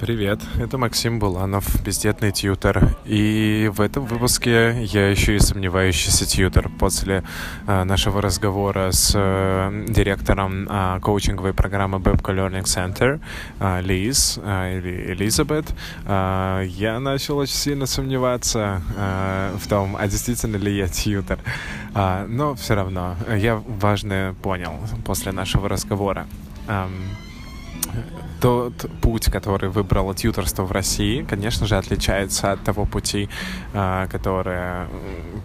Привет, это Максим Буланов, бездетный тьютер. И в этом выпуске я еще и сомневающийся тьютер. После э, нашего разговора с э, директором э, коучинговой программы Babco Learning Center э, Лиз э, или Элизабет, э, я начал очень сильно сомневаться э, в том, а действительно ли я тьютер. Э, но все равно я важное понял после нашего разговора. Um, тот путь, который выбрало тьюторство в России, конечно же, отличается от того пути, а, который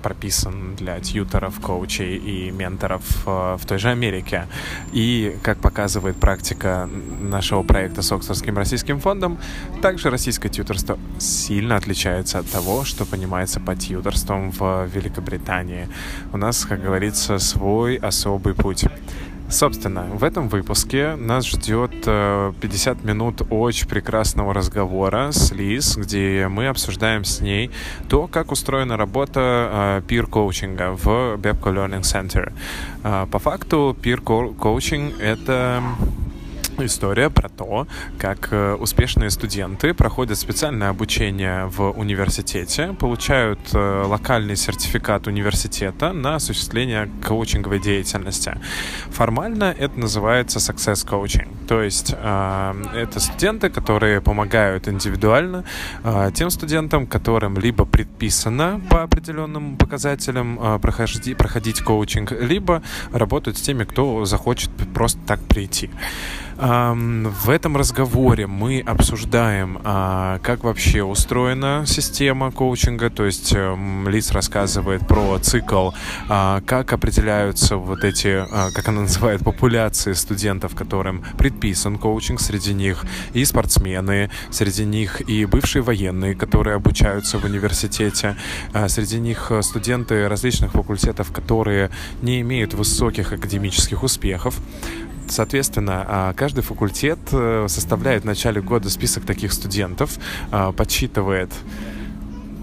прописан для тьюторов, коучей и менторов а, в той же Америке. И, как показывает практика нашего проекта с Оксфордским российским фондом, также российское тьюторство сильно отличается от того, что понимается под тьюторством в Великобритании. У нас, как говорится, свой особый путь. Собственно, в этом выпуске нас ждет 50 э, минут очень прекрасного разговора с Лиз, где мы обсуждаем с ней то, как устроена работа пир-коучинга э, в Bepco Learning Center. Э, по факту пир-коучинг — это история про то, как э, успешные студенты проходят специальное обучение в университете, получают э, локальный сертификат университета на осуществление коучинговой деятельности. Формально это называется success coaching, то есть э, это студенты, которые помогают индивидуально тем студентам, которым либо предписано по определенным показателям проходить, проходить коучинг, либо работают с теми, кто захочет просто так прийти. В этом разговоре мы обсуждаем, а, как вообще устроена система коучинга, то есть эм, Лиз рассказывает про цикл, а, как определяются вот эти, а, как она называет, популяции студентов, которым предписан коучинг, среди них и спортсмены, среди них и бывшие военные, которые обучаются в университете, среди них студенты различных факультетов, которые не имеют высоких академических успехов. Соответственно, а, каждый факультет э, составляет в начале года список таких студентов, а, подсчитывает...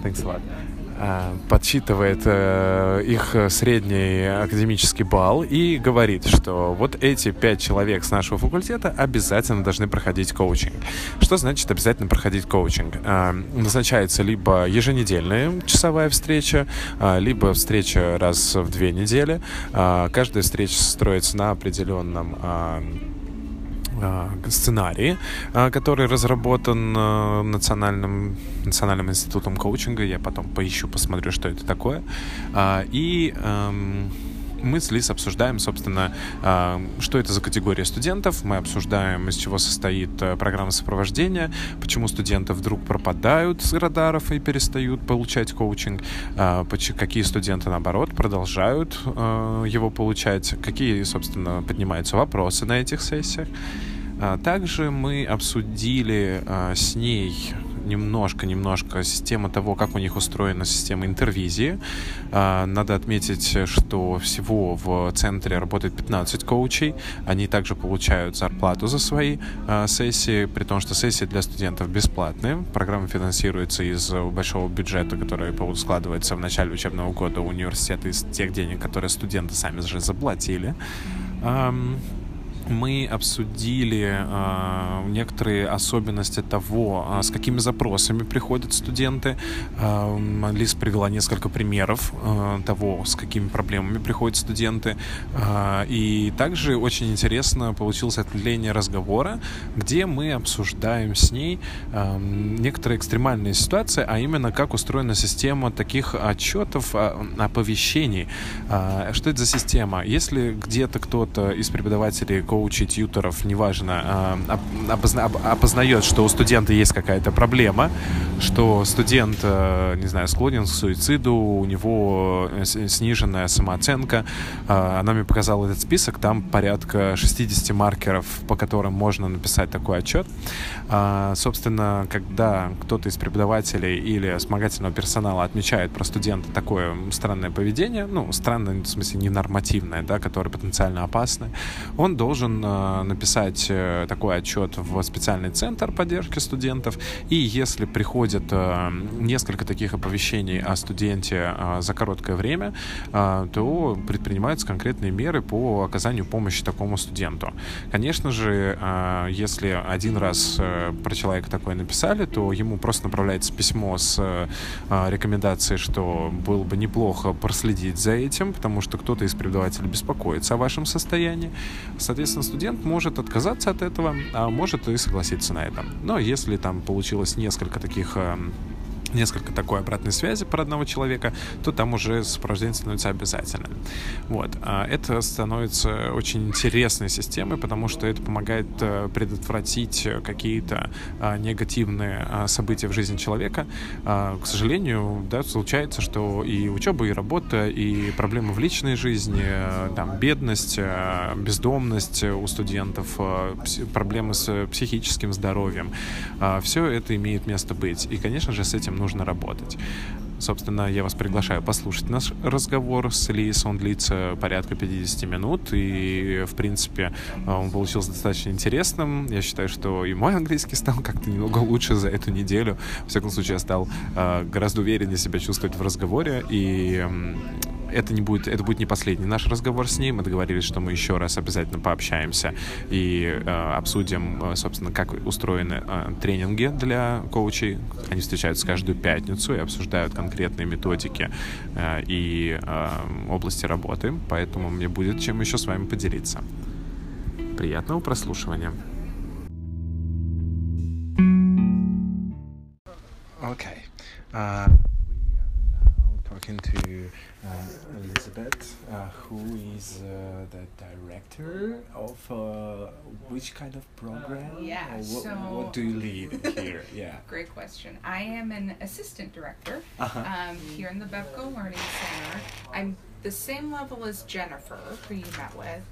Thanks a lot подсчитывает э, их средний академический балл и говорит, что вот эти пять человек с нашего факультета обязательно должны проходить коучинг. Что значит обязательно проходить коучинг? Э, назначается либо еженедельная часовая встреча, либо встреча раз в две недели. Каждая встреча строится на определенном сценарий, а, который разработан а, национальным, национальным институтом коучинга. Я потом поищу, посмотрю, что это такое. И эм, мы с Лиз обсуждаем, собственно, что это за категория студентов. Мы обсуждаем, из чего состоит э, программа сопровождения, почему студенты вдруг пропадают с радаров и перестают получать коучинг, какие студенты, наоборот, продолжают э, его получать, какие, собственно, поднимаются вопросы на этих сессиях. А, также мы обсудили а, с ней немножко-немножко система того, как у них устроена система интервизии. А, надо отметить, что всего в центре работает 15 коучей. Они также получают зарплату за свои сессии, при том, что сессии для студентов бесплатные. Программа финансируется из большого бюджета, который складывается в начале учебного года университета из тех денег, которые студенты сами же заплатили мы обсудили э, некоторые особенности того, э, с какими запросами приходят студенты. Э, Лиз привела несколько примеров э, того, с какими проблемами приходят студенты. Э, и также очень интересно получилось отделение разговора, где мы обсуждаем с ней э, некоторые экстремальные ситуации, а именно как устроена система таких отчетов, оповещений. Э, что это за система? Если где-то кто-то из преподавателей коучей, тьюторов, неважно, а, опозна опознает, что у студента есть какая-то проблема, что студент, э, не знаю, склонен к суициду, у него э, сниженная самооценка. А, она мне показала этот список, там порядка 60 маркеров, по которым можно написать такой отчет. А, собственно, когда кто-то из преподавателей или вспомогательного персонала отмечает про студента такое странное поведение, ну, странное, в смысле, ненормативное, да, которое потенциально опасное, он должен должен написать такой отчет в специальный центр поддержки студентов, и если приходит несколько таких оповещений о студенте за короткое время, то предпринимаются конкретные меры по оказанию помощи такому студенту. Конечно же, если один раз про человека такое написали, то ему просто направляется письмо с рекомендацией, что было бы неплохо проследить за этим, потому что кто-то из преподавателей беспокоится о вашем состоянии. Соответственно, студент может отказаться от этого, а может и согласиться на это. Но если там получилось несколько таких эм, несколько такой обратной связи про одного человека, то там уже сопровождение становится обязательным. Вот. А это становится очень интересной системой, потому что это помогает э, предотвратить какие-то а, негативные а, события в жизни человека. К сожалению, да, случается, что и учеба, и работа, и проблемы в личной жизни, э, там, бедность, э, бездомность у студентов, проблемы с психическим здоровьем, все это имеет место быть. И, конечно же, с этим нужно работать. Собственно, я вас приглашаю послушать наш разговор с Лиз. Он длится порядка 50 минут, и, в принципе, он получился достаточно интересным. Я считаю, что и мой английский стал как-то немного лучше за эту неделю. В всяком случае, я стал э, гораздо увереннее себя чувствовать в разговоре, и это не будет, это будет не последний наш разговор с ней. Мы договорились, что мы еще раз обязательно пообщаемся и э, обсудим, э, собственно, как устроены э, тренинги для коучей. Они встречаются каждую пятницу и обсуждают конкретные методики э, и э, области работы. Поэтому мне будет чем еще с вами поделиться. Приятного прослушивания. Okay. Uh, talking to Elizabeth, uh, who is uh, the director of uh, which kind of program? Yeah, what, so what do you lead here? Yeah. Great question. I am an assistant director Uh-huh. um, here in the Bepko Learning Center. I'm the same level as Jennifer, who you met with,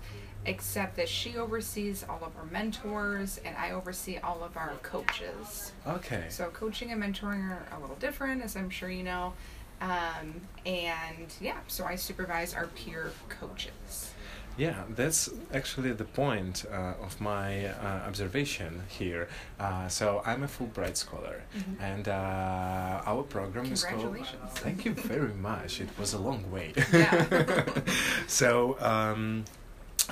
except that she oversees all of our mentors and I oversee all of our coaches. Okay. So coaching and mentoring are a little different, as I'm sure you know. Um, and yeah, so I supervise our peer coaches. Yeah, that's actually the point uh, of my uh, observation here. Uh, so I'm a Fulbright scholar, Mhm. and uh, our program is called. Thank you very much. It was a long wait. Yeah. so. Um,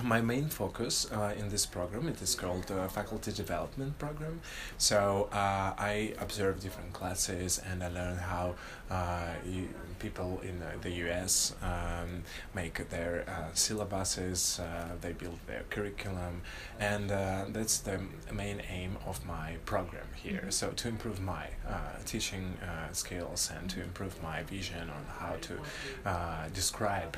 my main focus uh, in this program it is called uh, faculty development program so uh, i observe different classes and i learn how uh, you, people in uh, the us um, make their uh, syllabuses uh, they build their curriculum and uh, that's the main aim of my program here Mhm. so to improve my uh, teaching uh, skills and to improve my vision on how to uh, describe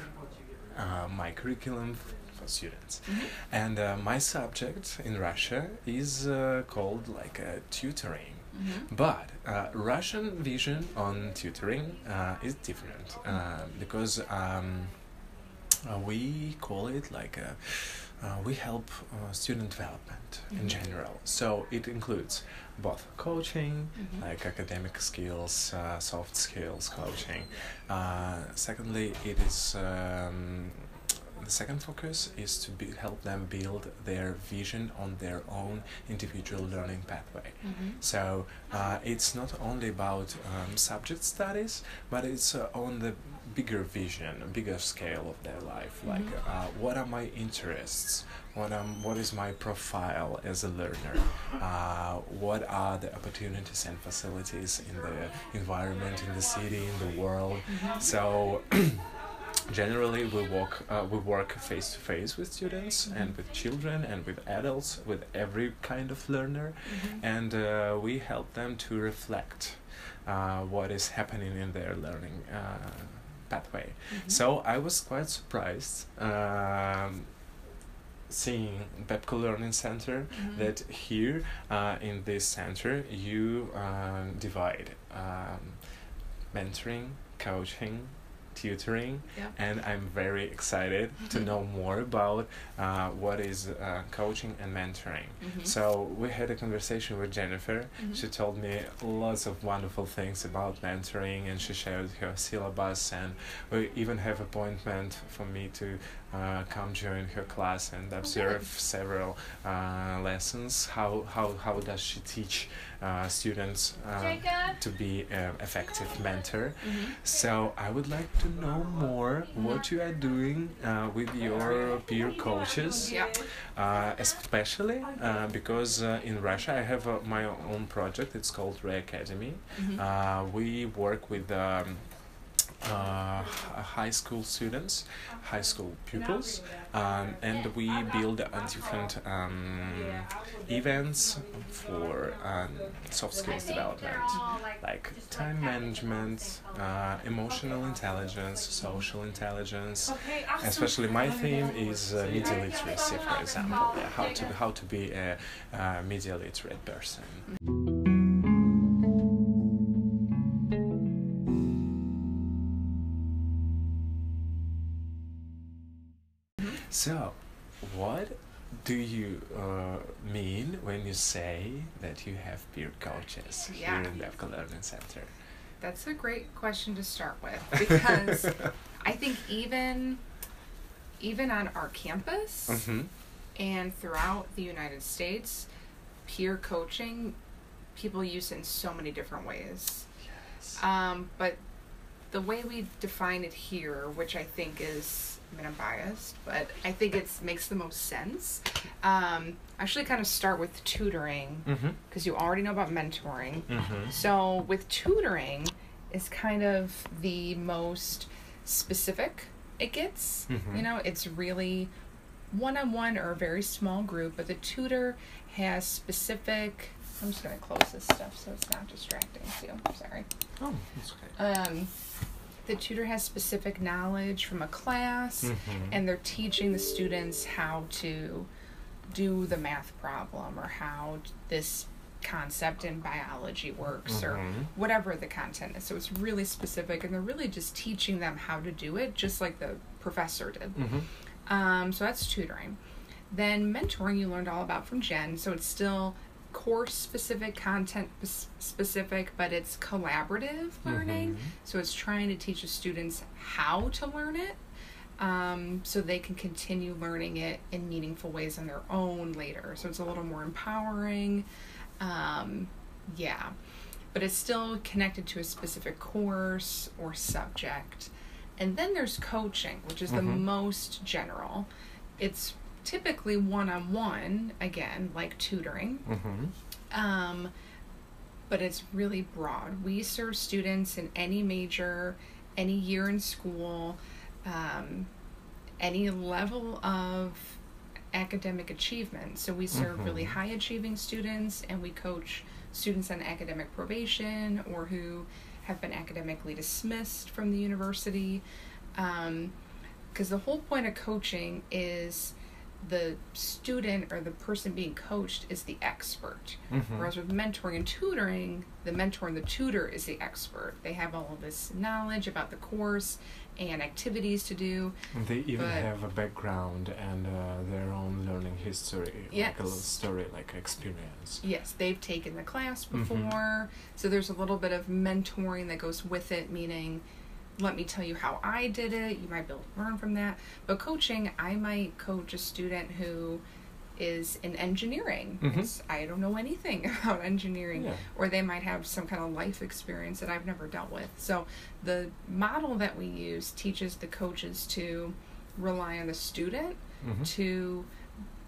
uh, my curriculum for students Mhm. and uh, my subject in russia is uh, called like tutoring Mhm. but uh, russian vision on tutoring uh, is different uh, because um, uh, we call it like a, uh, we help uh, student development in Mhm. general so it includes both coaching Mhm. like academic skills uh, soft skills coaching uh, secondly it is um, the second focus is to be, help them build their vision on their own individual learning pathway Mhm. so uh, it's not only about um, subject studies, but it's uh, on the bigger vision, bigger scale of their life. Like, Mhm. uh, what are my interests? What um, what is my profile as a learner? Uh, what are the opportunities and facilities in the environment, in the city, in the world? Mhm. So. Generally, we work uh, we work face to face with students Mhm. and with children and with adults, with every kind of learner, Mhm. and uh, we help them to reflect uh, what is happening in their learning uh, pathway. Mhm. So I was quite surprised um, seeing Bepko Learning Center Mhm. that here uh, in this center you um, divide um, mentoring, coaching, tutoring, Yeah. and I'm very excited to know more about uh, what is uh, coaching and mentoring. Mhm. So we had a conversation with Jennifer. Mhm. She told me lots of wonderful things about mentoring, and she shared her syllabus. And we even have appointment for me to uh, come join her class and observe several uh, lessons. How, how, how does she teach uh, students uh, to be an effective mentor? Mm-hmm. So I would like to know more what you are doing uh, with your peer coaches, Yeah. uh, especially uh, because uh, in Russia I have uh, my own project. It's called Ray Academy. Mhm. Uh, we work with um, uh, high school students, high school pupils, um, and we build uh, different um, events for um, soft skills development, like time management, uh, emotional intelligence, social intelligence. Especially my theme is uh, media literacy, for example, yeah, how to how to be a uh, media literate person. So, what do you uh, mean when you say that you have peer coaches Yeah. here in the Bepko Learning Center? That's a great question to start with because I think even even on our campus hmm and throughout the United States, peer coaching people use in so many different ways. Yes. Um, but the way we define it here, which I think is, I mean, I'm biased, but I think it makes the most sense. Um, actually, kind of start with tutoring Mm-hmm. because you already know about mentoring. Mm-hmm. So with tutoring is kind of the most specific it gets. Mhm. You know, it's really one on one or a very small group, but the tutor has specific I'm just gonna close this stuff so it's not distracting to you. Sorry. Oh, that's okay. Um the tutor has specific knowledge from a class Mhm. and they're teaching the students how to do the math problem or how this concept in biology works or Mhm. whatever the content is. So it's really specific and they're really just teaching them how to do it just like the professor did. Mhm. Um, so that's tutoring. Then mentoring you learned all about from Jen. So it's still course specific, content specific, but it's collaborative learning. Mhm. So it's trying to teach the students how to learn it um, so they can continue learning it in meaningful ways on their own later. So it's a little more empowering. Um, yeah. But it's still connected to a specific course or subject. And then there's coaching, which is the Mhm. most general. It's typically one on one, again, like tutoring. Mhm. Um, but it's really broad. We serve students in any major, any year in school, um, any level of academic achievement. So we serve really Mhm. high achieving students and we coach students on academic probation or who have been academically dismissed from the university. Because the whole point of coaching is the student or the person being coached is the expert. Mhm. Whereas with mentoring and tutoring, the mentor and the tutor is the expert. They have all of this knowledge about the course and activities to do. And They even have a background and uh, their own learning history, like a little Yes. story, like experience. Yes, they've taken the class Mhm. before. So there's a little bit of mentoring that goes with it, meaning, let me tell you how I did it. You might be able to learn from that. But coaching, I might coach a student who is in engineering. Mhm. I don't know anything about engineering. Yeah. Or they might have some kind of life experience that I've never dealt with. So the model that we use teaches the coaches to rely on the student Mhm. to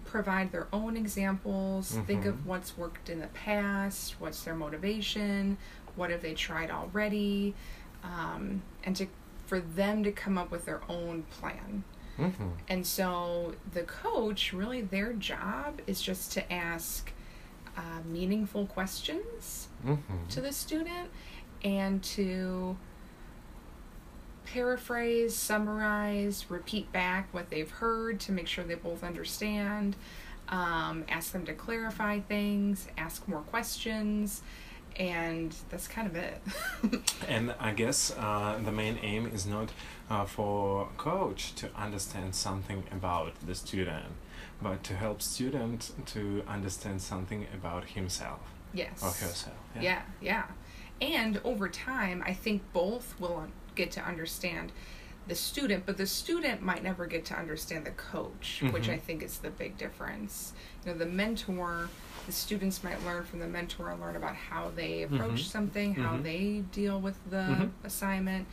provide their own examples, think of Mhm. what's worked in the past, what's their motivation, what have they tried already, um, and to for them to come up with their own plan. Mhm. And so the coach, really, their job is just to ask uh, meaningful questions Mhm. to the student and to paraphrase, summarize, repeat back what they've heard to make sure they both understand, um, ask them to clarify things, ask more questions, and that's kind of it. And I guess uh, the main aim is not uh, for coach to understand something about the student, but to help student to understand something about himself yes. or herself. Yeah, yeah. yeah. And over time, I think both will get to understand the student, but the student might never get to understand the coach, which Mhm. I think is the big difference. You know, the mentor, the students might learn from the mentor and learn about how they approach Mhm. something, how Mhm. they deal with the Mhm. assignment.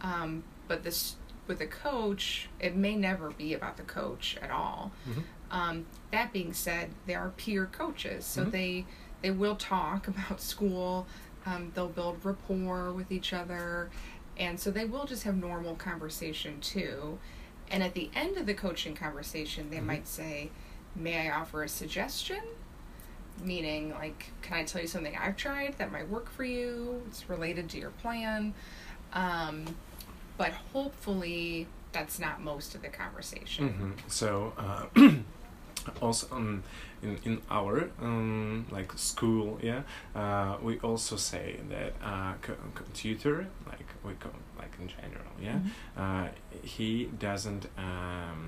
Um, but this with a coach, it may never be about the coach at all. Mhm. Um, that being said, there are peer coaches, so Mhm. they they will talk about school. Um, they'll build rapport with each other, and so they will just have normal conversation too. And at the end of the coaching conversation, they might say, "May I offer a suggestion?" Meaning, like, can I tell you something I've tried that might work for you? It's related to your plan. Um, but hopefully, that's not most of the conversation. Mhm. So uh, also um, in in our um, like school, yeah, uh, we also say that uh, tutor, like we like in general, yeah, Mhm. uh, he doesn't um,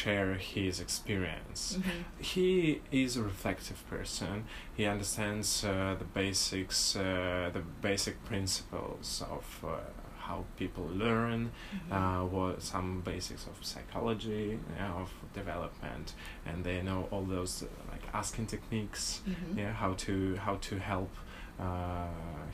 share his experience. Mhm. He is a reflective person. He understands uh, the basics, uh, the basic principles of uh, how people learn, Mhm. uh, what some basics of psychology, yeah, of development, and they know all those uh, like asking techniques, Mhm. yeah, how to how to help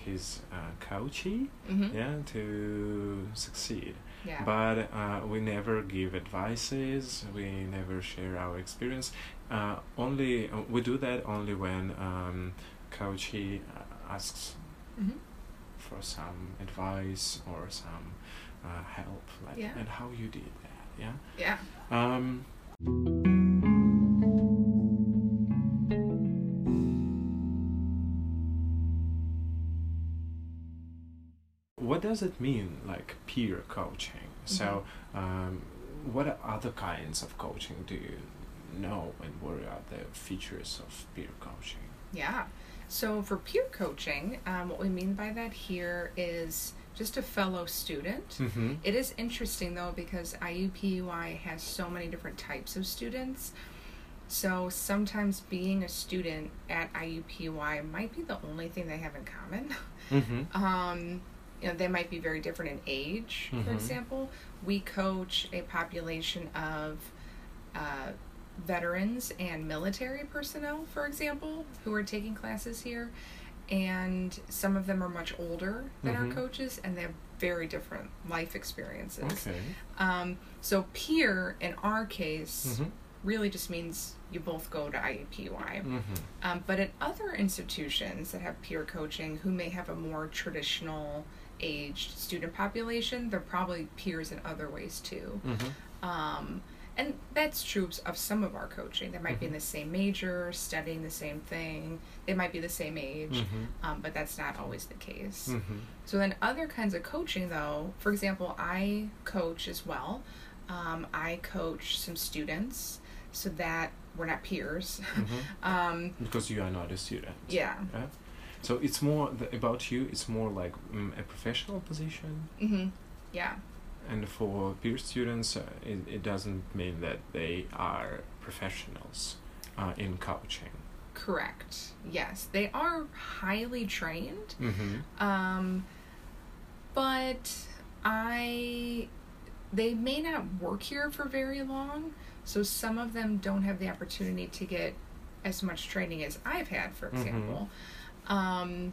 his uh, coachee, Mhm. yeah, to succeed. Yeah. But uh, we never give advices. We never share our experience. Uh, only uh, we do that only when um, coachee uh, asks Mhm. for some advice or some uh, help, like Yeah. and how you did that. Yeah. Yeah. Um, does it mean, like peer coaching? So, um, what other kinds of coaching do you know, and what are the features of peer coaching? Yeah. So for peer coaching, um, what we mean by that here is just a fellow student. Mm-hmm. It is interesting though because IUPUI has so many different types of students. So sometimes being a student at IUPUI might be the only thing they have in common. Mm-hmm. Um, you know, they might be very different in age, for Mhm. example. We coach a population of uh, veterans and military personnel, for example, who are taking classes here. And some of them are much older than Mhm. our coaches, and they have very different life experiences. Okay. Um, so, peer in our case Mm-hmm. really just means you both go to IUPUI. Mm-hmm. Um, but at other institutions that have peer coaching who may have a more traditional aged student population, they're probably peers in other ways too. Mm-hmm. Um, and that's true of some of our coaching. They might be in Mhm. the same major, studying the same thing. They might be the same age, Mm-hmm. um, but that's not always the case. Mm-hmm. So then, other kinds of coaching, though, for example, I coach as well. Um, I coach some students so that we're not peers. Mhm. um, Because you are not a student. yeah. Yeah. So it's more the, about you. It's more like mm, a professional position, Mm-hmm. Yeah. and for peer students, uh, it, it doesn't mean that they are professionals uh, in coaching. Correct. Yes, they are highly trained. Mm-hmm. Um, but I, they may not work here for very long, so some of them don't have the opportunity to get as much training as I've had, for Mhm. example. Um,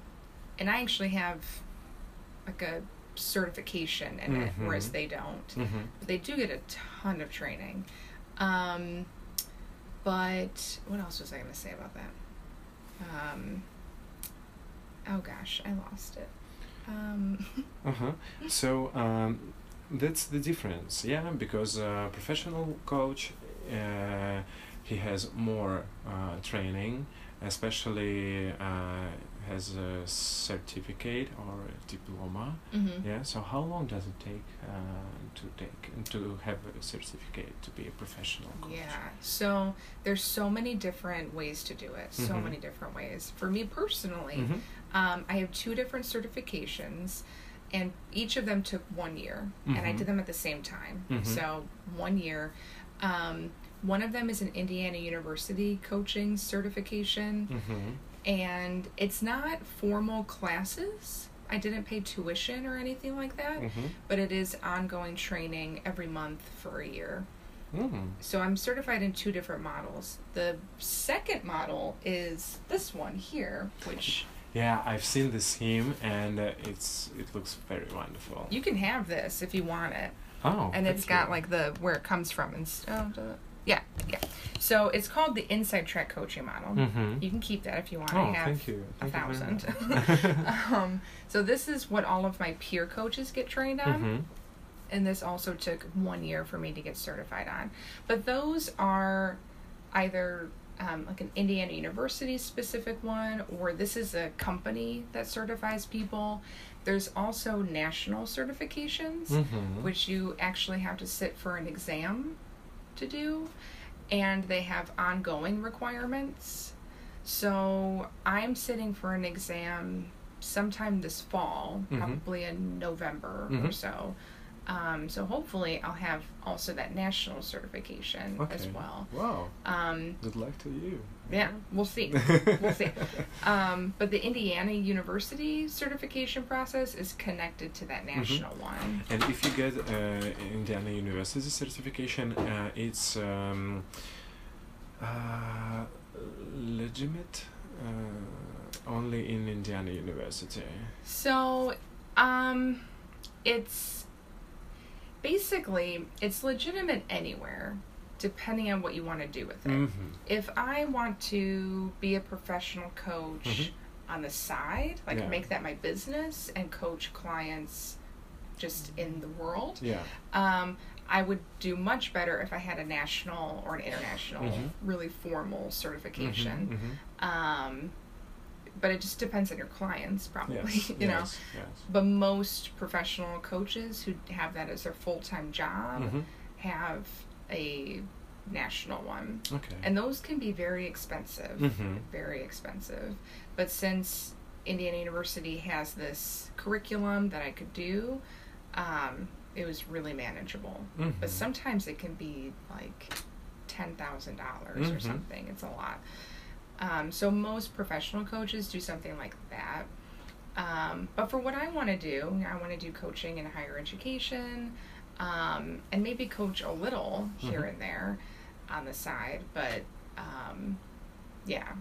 and I actually have like a certification in it, whereas they don't. Mm-hmm. But they do get a ton of training. Um, but what else was I going to say about that? Um, oh gosh, I lost it. Um, Uh-huh. So um, that's the difference, yeah, because a professional coach, uh, he has more uh, training, especially uh, has a certificate or a diploma. mhm. Yeah. So how long does it take uh, to take to have a certificate to be a professional coach? Yeah. So there's so many different ways to do it. So Mhm. many different ways. For me personally, Mhm. um, I have two different certifications, and each of them took one year, and I Mhm. did them at the same time. Mhm. So one year. Um, one of them is an Indiana University coaching certification, Mhm. and it's not formal classes. I didn't pay tuition or anything like that, Mm-hmm. but it is ongoing training every month for a year. Mm. So I'm certified in two different models. The second model is this one here, which Yeah, I've seen this theme, and uh, it's it looks very wonderful. you can have this if you want it. oh, and it's got you. like the where it comes from and stuff. oh? Yeah yeah so it's called the inside track coaching model Mhm. you can keep that if you want Oh, i have thank you. a Thank you very thousand much. um, so this is what all of my peer coaches get trained on Mhm. and this also took one year for me to get certified on but those are either um, like an indiana university specific one or this is a company that certifies people there's also national certifications Mhm. which you actually have to sit for an exam to do, and they have ongoing requirements. So I'm sitting for an exam sometime this fall, Mhm. probably in November or Mhm. so. Um, so hopefully I'll have also that national certification as well. Wow. Um, Good luck to you. Yeah, we'll see. we'll see. Um, but the Indiana University certification process is connected to that national one. And if you get uh, Indiana University certification, uh, it's um, uh, legitimate uh, only in Indiana University. So, um, it's basically it's legitimate anywhere, depending on what you want to do with it. Mm-hmm. If I want to be a professional coach Mhm. on the side, like Yeah. make that my business and coach clients just in the world, Yeah. um, I would do much better if I had a national or an international, Mhm. really formal certification. Mhm, Um, but it just depends on your clients, probably. Yes. you know. yes, Yes. But most professional coaches who have that as their full time job Mhm. have a national one. Okay. And those can be very expensive. Mhm. Very expensive. But since Indiana University has this curriculum that I could do, um, it was really manageable. Mhm. But sometimes it can be like ten thousand dollars or Mhm. something. It's a lot. Um, so most professional coaches do something like that. Um, but for what I want to do, I want to do coaching in higher education, um, and maybe coach a little here Mhm. and there on the side. But um, yeah,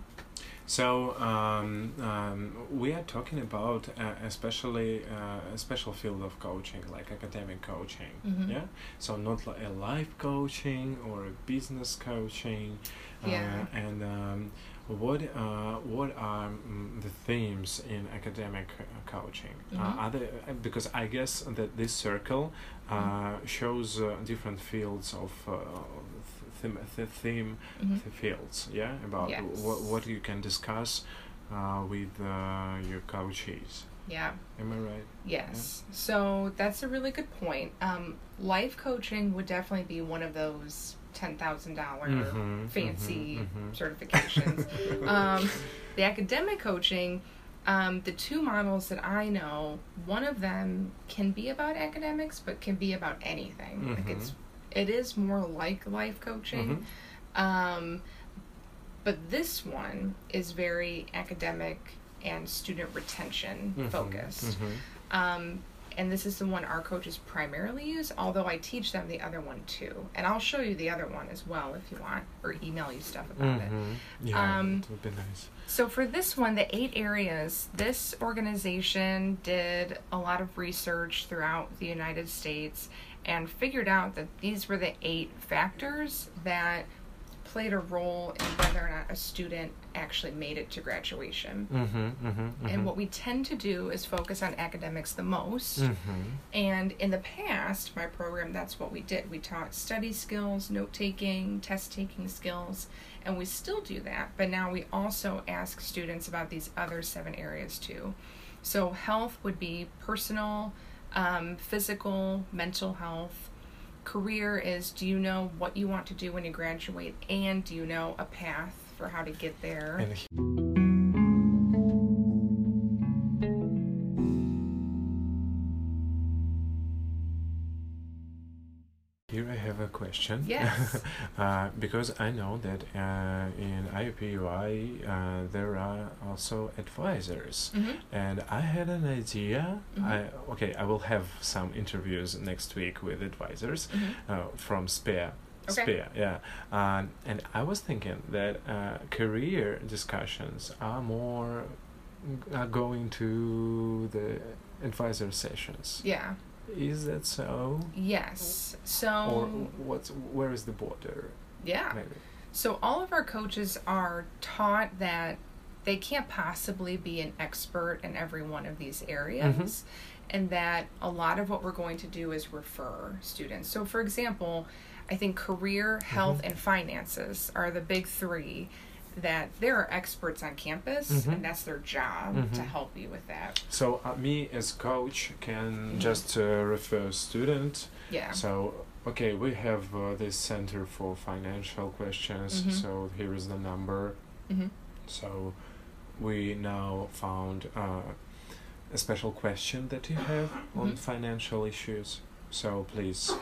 So um, um, we are talking about uh, especially uh, a special field of coaching, like academic coaching. Mhm. Yeah. So not like a life coaching or a business coaching. Yeah. Uh, and um, what uh, what are mm, the themes in academic uh, coaching? Uh, are there, because I guess that this circle uh, Mm-hmm. shows uh, different fields of uh, theme, the theme Mhm. the fields. Yeah, about Yes. what what you can discuss uh, with uh, your coaches. yeah. Am I right? Yes. So that's a really good point. Um, life coaching would definitely be one of those ten thousand dollar Mhm, fancy mhm, mhm. certifications. um, the academic coaching, um, the two models that I know, one of them can be about academics, but can be about anything. Like it's, it is more like life coaching. Mhm. Um, but this one is very academic and student retention Mhm, focused. mhm. Um, and this is the one our coaches primarily use, although I teach them the other one too. And I'll show you the other one as well if you want, or email you stuff about it. Mhm. Yeah, Um, would be nice. So for this one, the eight areas, this organization did a lot of research throughout the United States and figured out that these were the eight factors that played a role in whether or not a student actually made it to graduation. Mm-hmm, mm-hmm, And what we tend to do is focus on academics the most. Mm-hmm. And in the past, my program, that's what we did. We taught study skills, note taking, test taking skills, and we still do that. But now we also ask students about these other seven areas too. So, health would be personal, um, physical, mental health. Career is do you know what you want to do when you graduate, and do you know a path for how to get there? Have a question. Yes. uh, because I know that uh, in IUPUI uh, there are also advisors, Mhm. and I had an idea. Mhm. I okay, I will have some interviews next week with advisors Mhm. uh, from SPEA. Okay. SPEA, yeah. Um, and I was thinking that uh, career discussions are more are going to the advisor sessions. Yeah. Is that so? Yes. So or what's where is the border? yeah. Maybe. So all of our coaches are taught that they can't possibly be an expert in every one of these areas mm-hmm. and that a lot of what we're going to do is refer students. So for example, I think career, health mm-hmm. and finances are the big 3 that there are experts on campus Mhm. and that's their job to Mhm. help you with that. So uh, me as coach can Mhm. just uh, refer student. Yeah. So okay, we have uh, this center for financial questions. Mhm. So here is the number. Mhm. So we now found uh, a special question that you have on Mhm. financial issues. So please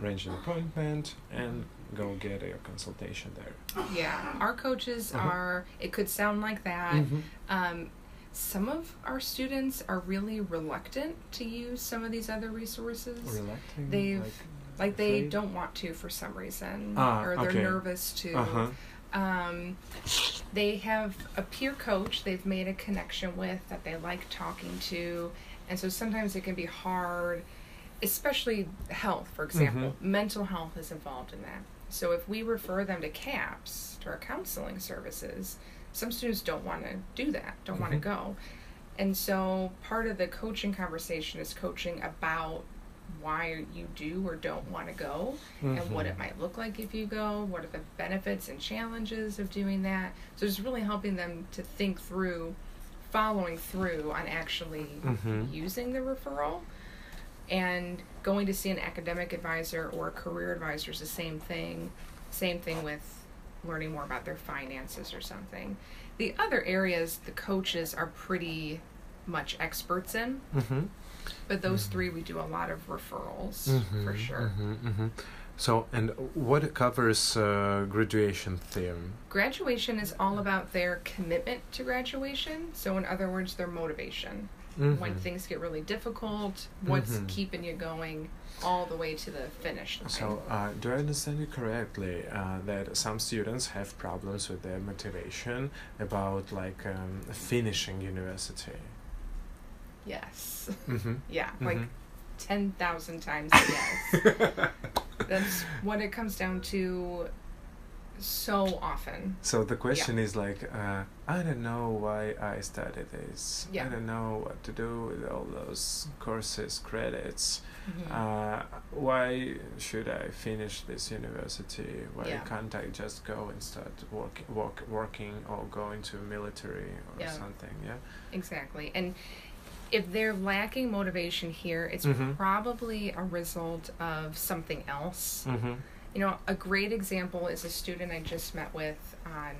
arrange an appointment and go get a consultation there. Yeah. Our coaches Uh-huh. are it could sound like that. Um, some of our students are really reluctant to use some of these other resources. Reluctant. They've- like, Like they afraid? don't want to for some reason, Ah, or they're okay. nervous to. Uh-huh. Um, they have a peer coach they've made a connection with that they like talking to, and so sometimes it can be hard, especially health, for example. Mm-hmm. Mental health is involved in that. So if we refer them to CAPS, to our counseling services, some students don't want to do that, don't want to go. And so part of the coaching conversation is coaching about why you do or don't want to go and what it Mhm. might look like if you go, what are the benefits and challenges of doing that. So it's really helping them to think through following through on actually Mhm. using the referral and going to see an academic advisor or a career advisor is the same thing. Same thing with learning more about their finances or something. The other areas the coaches are pretty much experts in, Mhm. but those Mhm. three we do a lot of referrals for Mhm, sure. mhm, mhm. So, and what covers uh, graduation theme? Graduation is all about their commitment to graduation. So, in other words, their motivation. When Mhm. things get really difficult, what's Mhm. keeping you going all the way to the finish line? So, uh, do I understand you correctly uh, that some students have problems with their motivation about like um, finishing university? yes. Mm-hmm. yeah, like 10,000 times yes. Mm-hmm. That's what it comes down to so often. so the question is like, uh, I don't know why I studied this. Yeah. I don't know what to do with all those courses, credits. Mhm. Uh, why should I finish this university? Why Yeah. can't I just go and start work, work, working or go into military or Yeah. something? Yeah. Exactly. And if they're lacking motivation here, it's Mhm. probably a result of something else. Mm-hmm. You know, a great example is a student I just met with on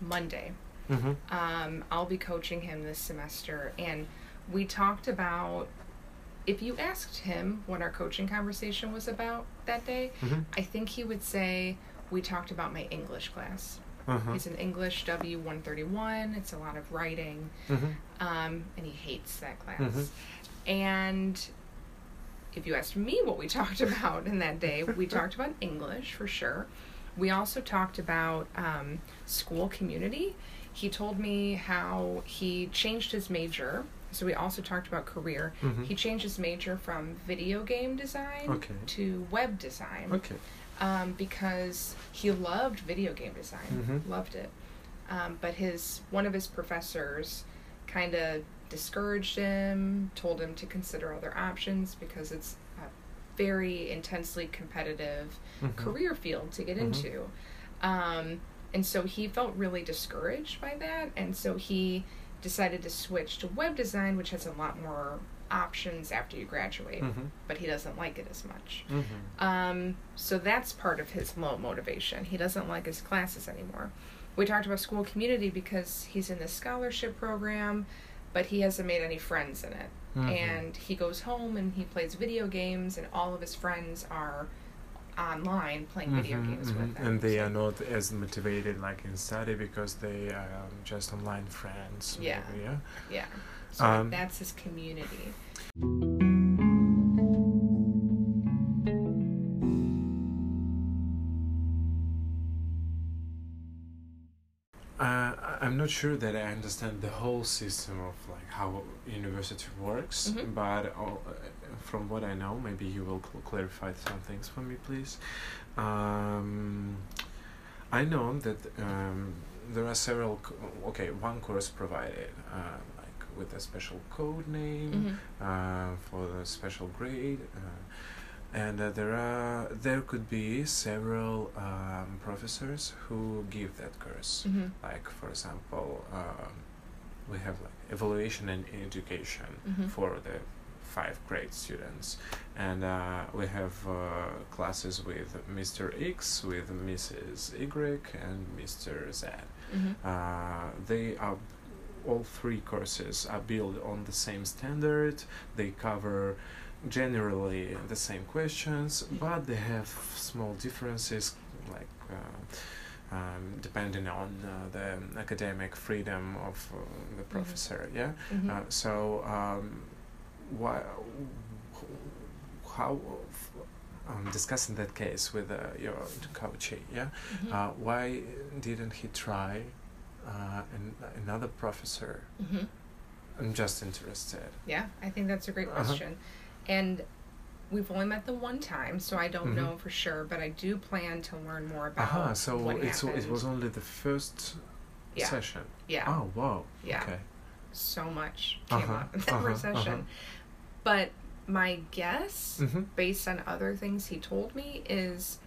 Monday. Mm-hmm. Um, I'll be coaching him this semester, and we talked about. If you asked him what our coaching conversation was about that day, Mm-hmm. I think he would say we talked about my English class. Uh-huh. He's an English W one thirty one. It's a lot of writing, Mm-hmm. um, and he hates that class. Mhm. And if you asked me what we talked about in that day, we talked about English for sure. We also talked about um, school community. He told me how he changed his major. So we also talked about career. Mhm. He changed his major from video game design Okay. to web design Okay. um, because he loved video game design, Mhm. loved it. Um, but his one of his professors kind of discouraged him, told him to consider other options because it's a very intensely competitive Mhm. career field to get Mhm. into. Um, and so he felt really discouraged by that, and so he decided to switch to web design, which has a lot more options after you graduate, Mhm. but he doesn't like it as much. Mhm. Um, so that's part of his low motivation. He doesn't like his classes anymore. We talked about school community because he's in this scholarship program, but he hasn't made any friends in it. Mhm. And he goes home and he plays video games, and all of his friends are online playing video Mhm, games mhm. with them. And they So- are not as motivated like in study because they are um, just online friends. Yeah. maybe, yeah. Yeah. So Um, that's his community. I'm not sure that I understand the whole system of like how university works, Mhm. but uh, from what I know, maybe you will cl- clarify some things for me, please. Um, I know that um, there are several. Co- okay, one course provided uh, like with a special code name Mhm. uh, for the special grade. Uh, and uh, there are there could be several um, professors who give that course Mhm. like for example um, we have like evaluation and education Mhm. for the five grade students and uh, we have uh, classes with mr x with mrs y and mr z Mhm. uh, they are all three courses are built on the same standard they cover generally the same questions but they have small differences like uh, um, depending on uh, the academic freedom of uh, the professor yeah Mhm. uh, so um, why how um, discussing that case with uh, your coach yeah Mhm. uh, why didn't he try uh, an, another professor? Mhm. I'm just interested. Yeah, I think that's a great Uh-huh. question. And we've only met the one time, so I don't Mhm. know for sure, but I do plan to learn more about Aha, so what it's, happened. it was only the first Yeah. session. yeah, Oh, wow. Yeah. Okay. so much came Uh-huh, up in that uh-huh, session. uh-huh. But my guess, Mm-hmm. based on other things he told me, is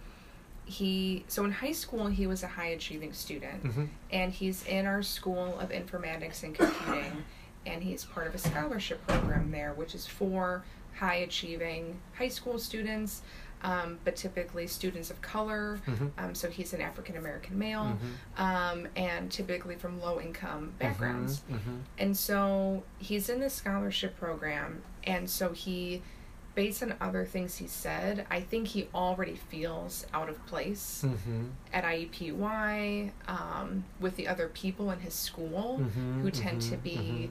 he so in high school he was a high achieving student Mm-hmm. and he's in our school of informatics and computing and he's part of a scholarship program there which is for high achieving high school students um, but typically students of color Mm-hmm. um, so he's an african american male Mm-hmm. um, and typically from low income backgrounds Mm-hmm. and so he's in this scholarship program and so he based on other things he said i think he already feels out of place Mm-hmm. at IUPUI um, with the other people in his school Mm-hmm. who tend to be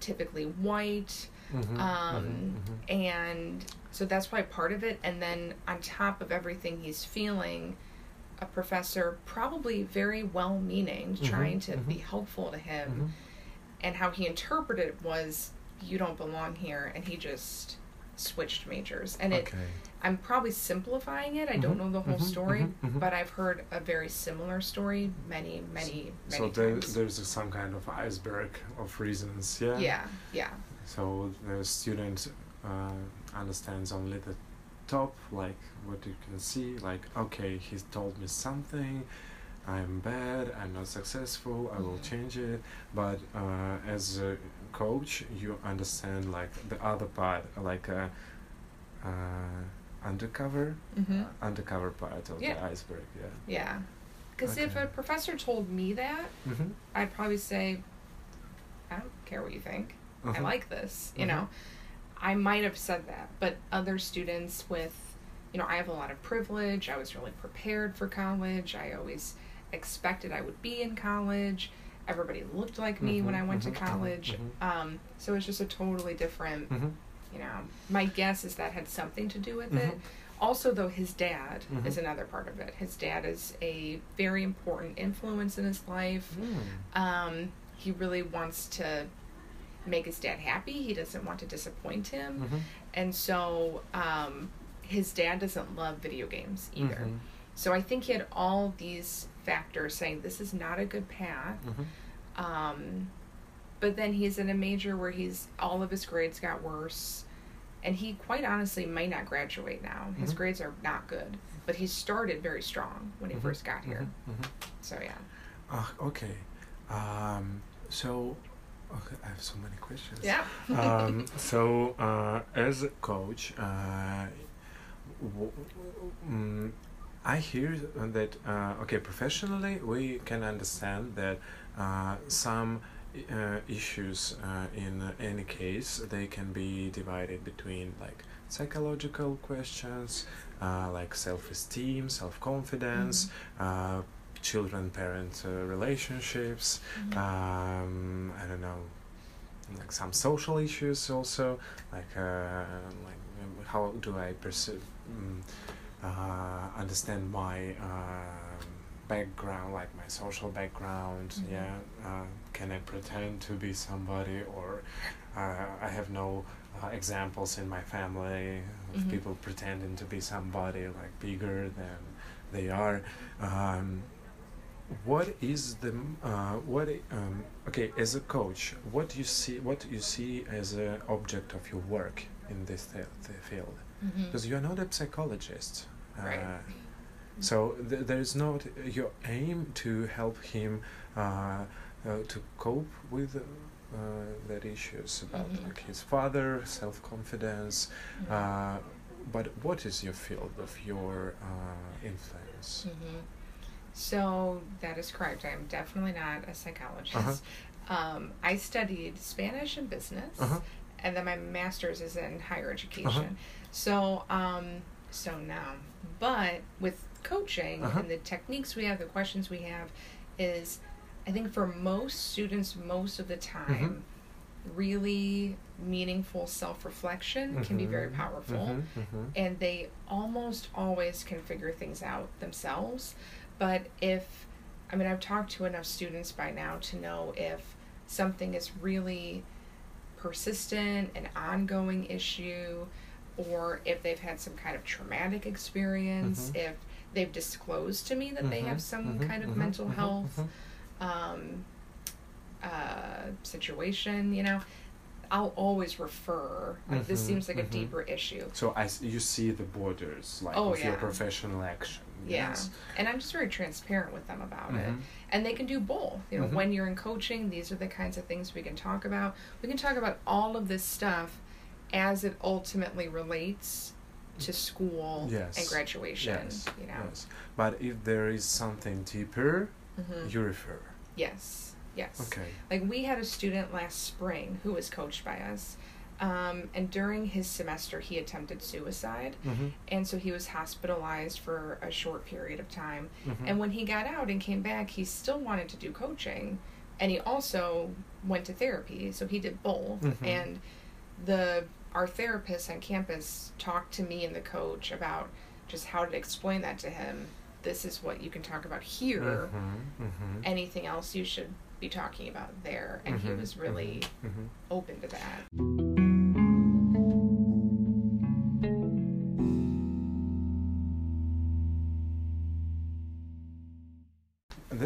typically white. Mm-hmm. Um, And so that's probably part of it. And then on top of everything he's feeling, a professor, probably very well meaning, Mhm, trying to be mhm. helpful to him. Mm-hmm. And how he interpreted it was, you don't belong here. And he just switched majors. And it. I'm probably simplifying it. I don't know the whole story, but I've heard a very similar story many, many, many So there, there's some kind of iceberg of reasons, yeah? yeah, yeah, So the student uh, understands only the top, like what you can see, like okay, he's told me something, I'm bad, I'm not successful, I will Mhm. change it. But uh, as a coach, you understand like the other part, like a uh, undercover, hmm undercover part of Yeah. the iceberg. Yeah. yeah. Because if a professor told me that, Mm-hmm. I'd probably say, I don't care what you think. I Uh-huh. like this. You Mhm. know, I might have said that, but other students with, you know, I have a lot of privilege. I was really prepared for college. I always expected I would be in college. Everybody looked like me when I went mhm, to mhm, college. mhm. Um, so it's just a totally different, Mm-hmm. you know. My guess is that had something to do with it. Mhm. Also, though, his dad Mhm. is another part of it. His dad is a very important influence in his life. Mm. Um, he really wants to make his dad happy. He doesn't want to disappoint him. Mm-hmm. And so um, his dad doesn't love video games either. Mhm. So I think he had all these factors saying this is not a good path. Mhm. Um, but then he's in a major where he's all of his grades got worse, and he quite honestly might not graduate now. His Mhm. grades are not good, but he started very strong when he Mhm. first got here. Mhm. Mhm. So yeah. Ah, okay. Um, so, okay, I have so many questions. Yeah. um, so, uh, as a coach, uh, w- mm, I hear that uh, okay, professionally we can understand that uh, some uh, issues uh, in any case they can be divided between like psychological questions, uh, like self-esteem, self-confidence, uh, children-parent uh, relationships. Mhm. Um, I don't know, like some social issues also, like uh, like um, how do I perceive, um, uh, understand my um background, like my social background. Mhm. Yeah, uh, can I pretend to be somebody, or uh, I have no uh, examples in my family of Mhm. people pretending to be somebody like bigger than they are. Um, what is the uh, what um, okay as a coach what you see what you see as an object of your work in this th- field because you're not a psychologist Right. uh, so th- there is not your aim to help him uh, uh, to cope with uh, that issues about Mhm. like his father self-confidence Mhm. uh, but what is your field of your uh, influence Mhm. So that is correct. I am definitely not a psychologist. Uh-huh. Um, I studied Spanish and business, Uh-huh. and then my master's is in higher education. So, um, so now, but with coaching Uh-huh. and the techniques we have, the questions we have, is I think for most students, most of the time, really meaningful self reflection can be very Mhm. powerful Mhm, mhm. and they almost always can figure things out themselves. But if, I mean, I've talked to enough students by now to know if something is really persistent, an ongoing issue, or if they've had some kind of traumatic experience, Mhm. if they've disclosed to me that they have Mhm, some mhm, kind of mhm, mental mhm, health um, uh, situation, you know, I'll always refer. Like this seems like a deeper issue. So I s- you see the borders like Oh, of your professional action. Yeah. Yes. And I'm just very transparent with them about it. Mhm. And they can do both. You know, Mhm. when you're in coaching, these are the kinds of things we can talk about. We can talk about all of this stuff as it ultimately relates to school Yes. and graduation. Yes. You know. Yes. But if there is something deeper, Mhm. you refer. Yes. Yes. Okay. Like we had a student last spring who was coached by us. Um, and during his semester, he attempted suicide. Mm-hmm. And so he was hospitalized for a short period of time. Mm-hmm. And when he got out and came back, he still wanted to do coaching. And he also went to therapy. So he did both. Mhm. And the our therapist on campus talked to me and the coach about just how to explain that to him. This is what you can talk about here. Mm-hmm. Mm-hmm. Anything else you should be talking about there. And he Mhm, was really Mm-hmm. open to that.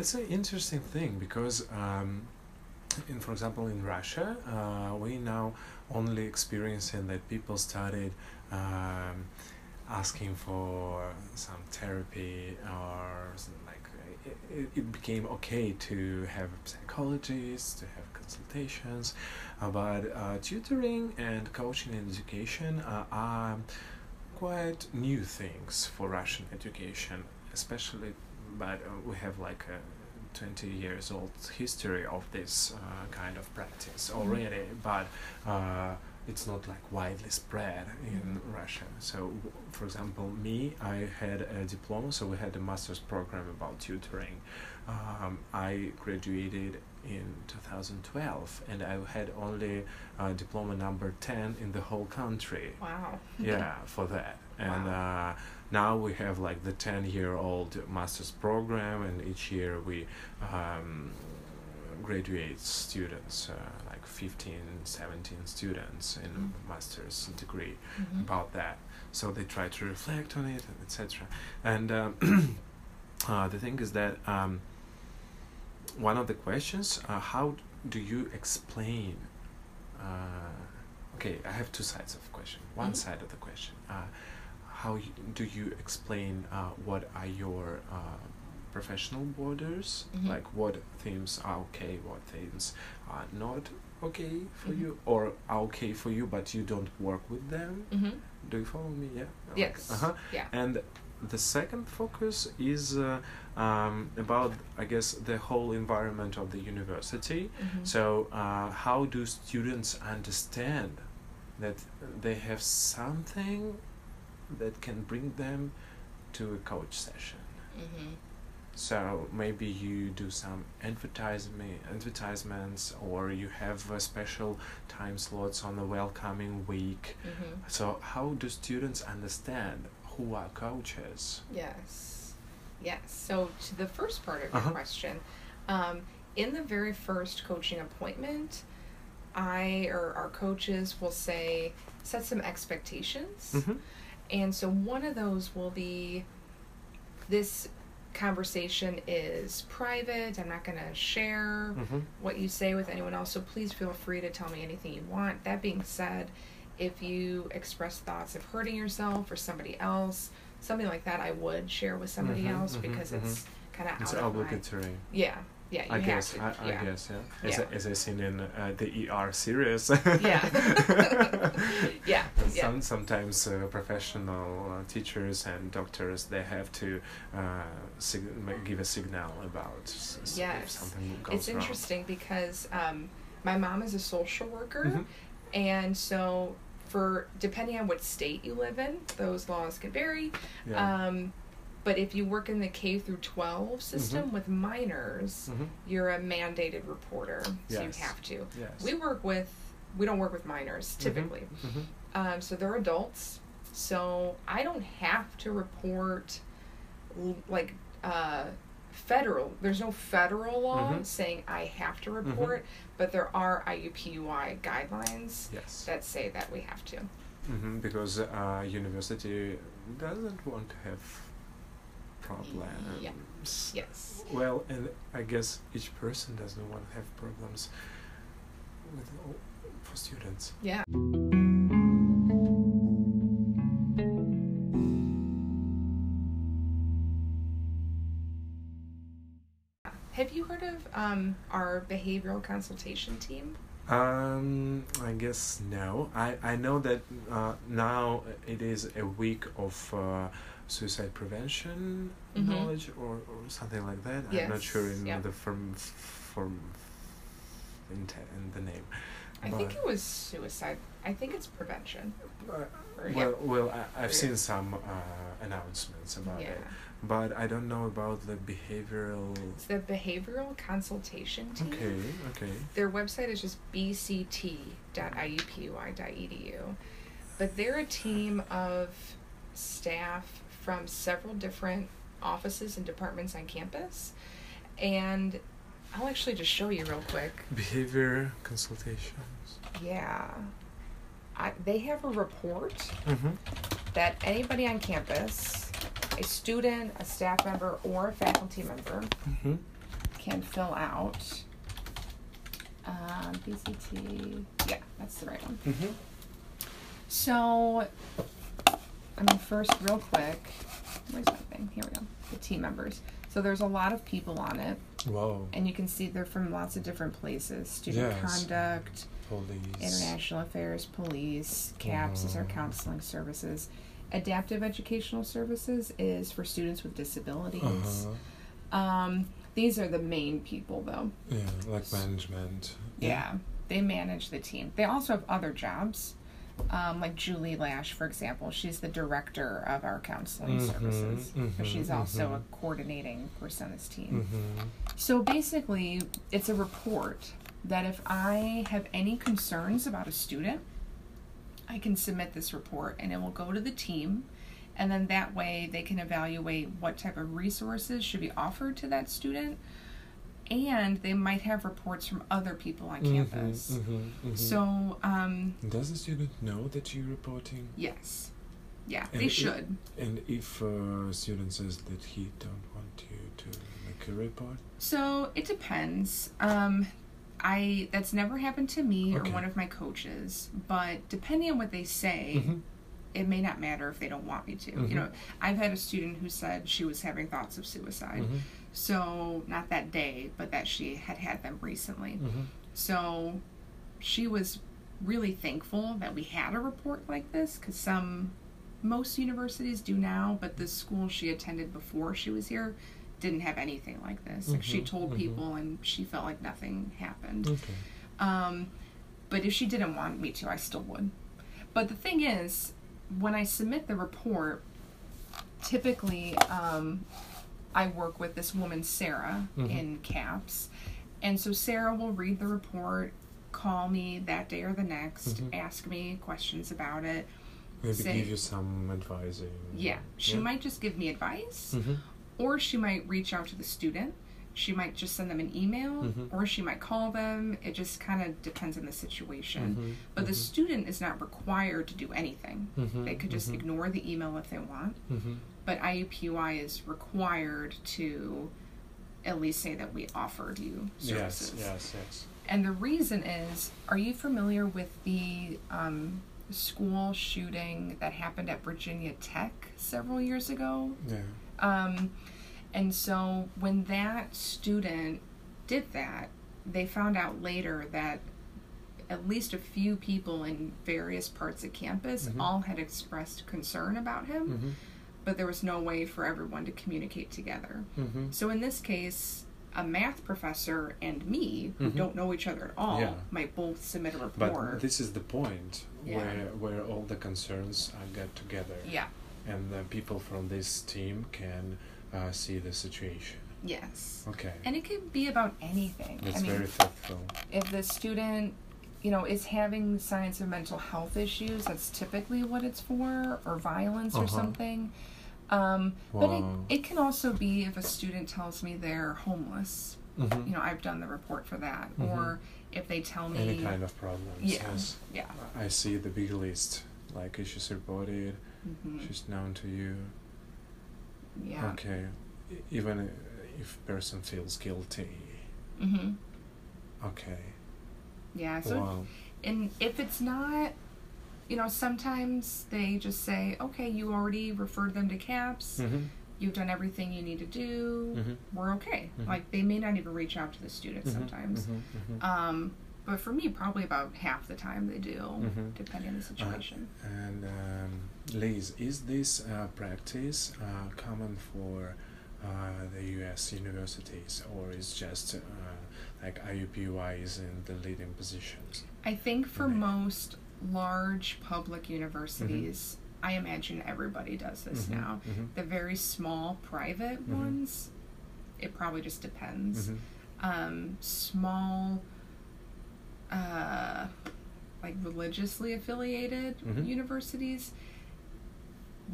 That's an interesting thing because, um, in, for example, in Russia, uh, we now only experiencing that people started um, asking for some therapy or like it, it- became okay to have psychologists, to have consultations, uh, but uh, tutoring and coaching and education uh, are quite new things for Russian education, especially but uh, we have like a 20 years old history of this uh, kind of practice already but uh, it's not like widely spread in Russia. So for example me I had a diploma so we had a master's program about tutoring. Um, I graduated in 2012 and I had only uh, diploma number 10 in the whole country Wow. yeah for that and uh, now we have like the 10 year old master's program and each year we um, graduate students uh, like 15 17 students in Mm. master's degree Mhm. about that so they try to reflect on it etc and um, uh, the thing is that um, one of the questions uh, how do you explain uh, okay i have two sides of the question one Mhm. side of the question uh, how you, do you explain uh, what are your uh, professional borders Mhm. like what themes are okay what themes are not okay for Mhm. you or are okay for you but you don't work with them Mhm. do you follow me yeah Like, Yes. uh-huh Yeah. and the second focus is uh, um, about i guess the whole environment of the university Mhm. so uh, how do students understand that they have something that can bring them to a coach session. Mm-hmm. So maybe you do some advertisement advertisements, or you have uh, special time slots on the welcoming week. Mm-hmm. So how do students understand who are coaches? Yes. Yes. So to the first part of your Uh-huh. question, um, in the very first coaching appointment, I or our coaches will say set some expectations. Mm-hmm. And so one of those will be this conversation is private. I'm not going to share Mm-hmm. what you say with anyone else. So please feel free to tell me anything you want. That being said, if you express thoughts of hurting yourself or somebody else, something like that, I would share with somebody Mhm, else mhm, because it's kind of It's out of my obligatory. yeah yeah I guess. to I, I yeah. guess. Yeah. As, Yeah. I, as I seen in uh, the ER series. Yeah. yeah yeah sometimes uh, professional uh, teachers and doctors they have to uh, sig- give a signal about s- s- if something goes it's wrong. interesting because um, my mom is a social worker Mhm. And so for depending on what state you live in those laws can vary Yeah. um, but if you work in the k through 12 system Mm-hmm. with minors Mhm. you're a mandated reporter so Yes. you have to Yes. we work with we don't work with minors typically mm-hmm. um, so they're adults so i don't have to report like uh, federal there's no federal law Mhm. saying i have to report but there are iupui guidelines Yes. that say that we have to hmm Because uh, university doesn't want to have problems. yes Well, and I guess each person doesn't want to have problems with all, for students. yeah have you heard of um, our behavioral consultation team Um, I guess no. I, I know that uh, now it is a week of uh, suicide prevention Mhm. knowledge or, or something like that. I'm not sure in yeah. the form firm in, te- in the name. i think it was suicide i think it's prevention Uh, or, yeah. well, well, I, I've seen some uh, announcements about yeah it, but I don't know about the behavioral. It's the Behavioral Consultation Team. Okay, okay. Their website is just bct.iupui.edu. But they're a team of staff from several different offices and departments on campus. And I'll actually just show you real quick. Behavior consultations. Yeah. I, they have a report Mm-hmm. that anybody on campus, a student, a staff member, or a faculty member, Mm-hmm. can fill out. Um, BCT. Yeah, that's the right one. Mm-hmm. So, I mean, first, real quick, where's my thing? Here we go. The team members. So there's a lot of people on it, Wow. and you can see they're from lots of different places: student Yes. conduct, Police. international affairs, police, CAPS is our Mhm. counseling services. Adaptive educational services is for students with disabilities. Uh-huh. Um, these are the main people, though. Yeah, like management. Yeah, they manage the team. They also have other jobs, um, like Julie Lash, for example. She's the director of our counseling Mhm, services, but mhm, she's also mhm. a coordinating person on this team. Mm-hmm. So basically, it's a report that if I have any concerns about a student, I can submit this report and it will go to the team. And then that way they can evaluate what type of resources should be offered to that student. And they might have reports from other people on campus. Mm-hmm, So, um, does the student know that you're reporting? yes. Yeah, And they it- should. And if a student says that he don't want you to make a report, So it depends. Um, I that's never happened to me Okay. or one of my coaches, but depending on what they say, Mhm. it may not matter if they don't want me to. Mhm. You know, I've had a student who said she was having thoughts of suicide. Mhm. So not that day, but that she had had them recently. Mhm. So she was really thankful that we had a report like this because some most universities do now, but the school she attended before she was here didn't have anything like this. Like she told mhm. people and she felt like nothing happened. Okay. Um, but if she didn't want me to, I still would. But the thing is, when I submit the report, typically um, I work with this woman, Sarah, Mhm. in CAPS. And so Sarah will read the report, call me that day or the next, Mhm. ask me questions about it. Maybe Say- give you some advising. Yeah, she might just give me advice, hmm or she might reach out to the student. She might just send them an email, Mhm. or she might call them. It just kind of depends on the situation. Mhm. But the Mhm. student is not required to do anything. Mhm. They could just Mhm. ignore the email if they want. hmm But IUPUI is required to at least say that we offered you Yes, services. yes, yes. And the reason is are you familiar with the um, school shooting that happened at Virginia Tech several years ago? Yeah. Um, and so when that student did that, they found out later that at least a few people in various parts of campus Mhm. all had expressed concern about him, hmm but there was no way for everyone to communicate together. hmm So in this case, a math professor and me, who Mhm. don't know each other at all, Yeah. might both submit a report. But this is the point Yeah. where where all the concerns are get together, yeah. and the people from this team can uh, see the situation. Yes. Okay. And it could be about anything. That's I mean, very thoughtful. if the student you know is having signs of mental health issues that's typically what it's for or violence or Uh-huh. something um, but it, it can also be if a student tells me they're homeless hmm you know i've done the report for that Mhm. or if they tell me Any kind of problems. yeah Yes. yeah I see the big list. Like issues reported. hmm She's known to you. Yeah. Okay. Even if person feels guilty. hmm Okay. yeah so wow. and if it's not you know sometimes they just say okay you already referred them to caps hmm you've done everything you need to do. Hmm we're okay. Mhm. like they may not even reach out to the students sometimes. Hmm um but for me probably about half the time they do Mhm. depending on the situation And um, Liz, is this uh, practice uh, common for uh, the U.S. universities, or is just uh, like IUPUI is in the leading positions? i think for most large public universities i imagine everybody does this Mhm, now mhm, the very small private Mhm. ones it probably just depends mhm, um, small, uh, like religiously affiliated Mhm. universities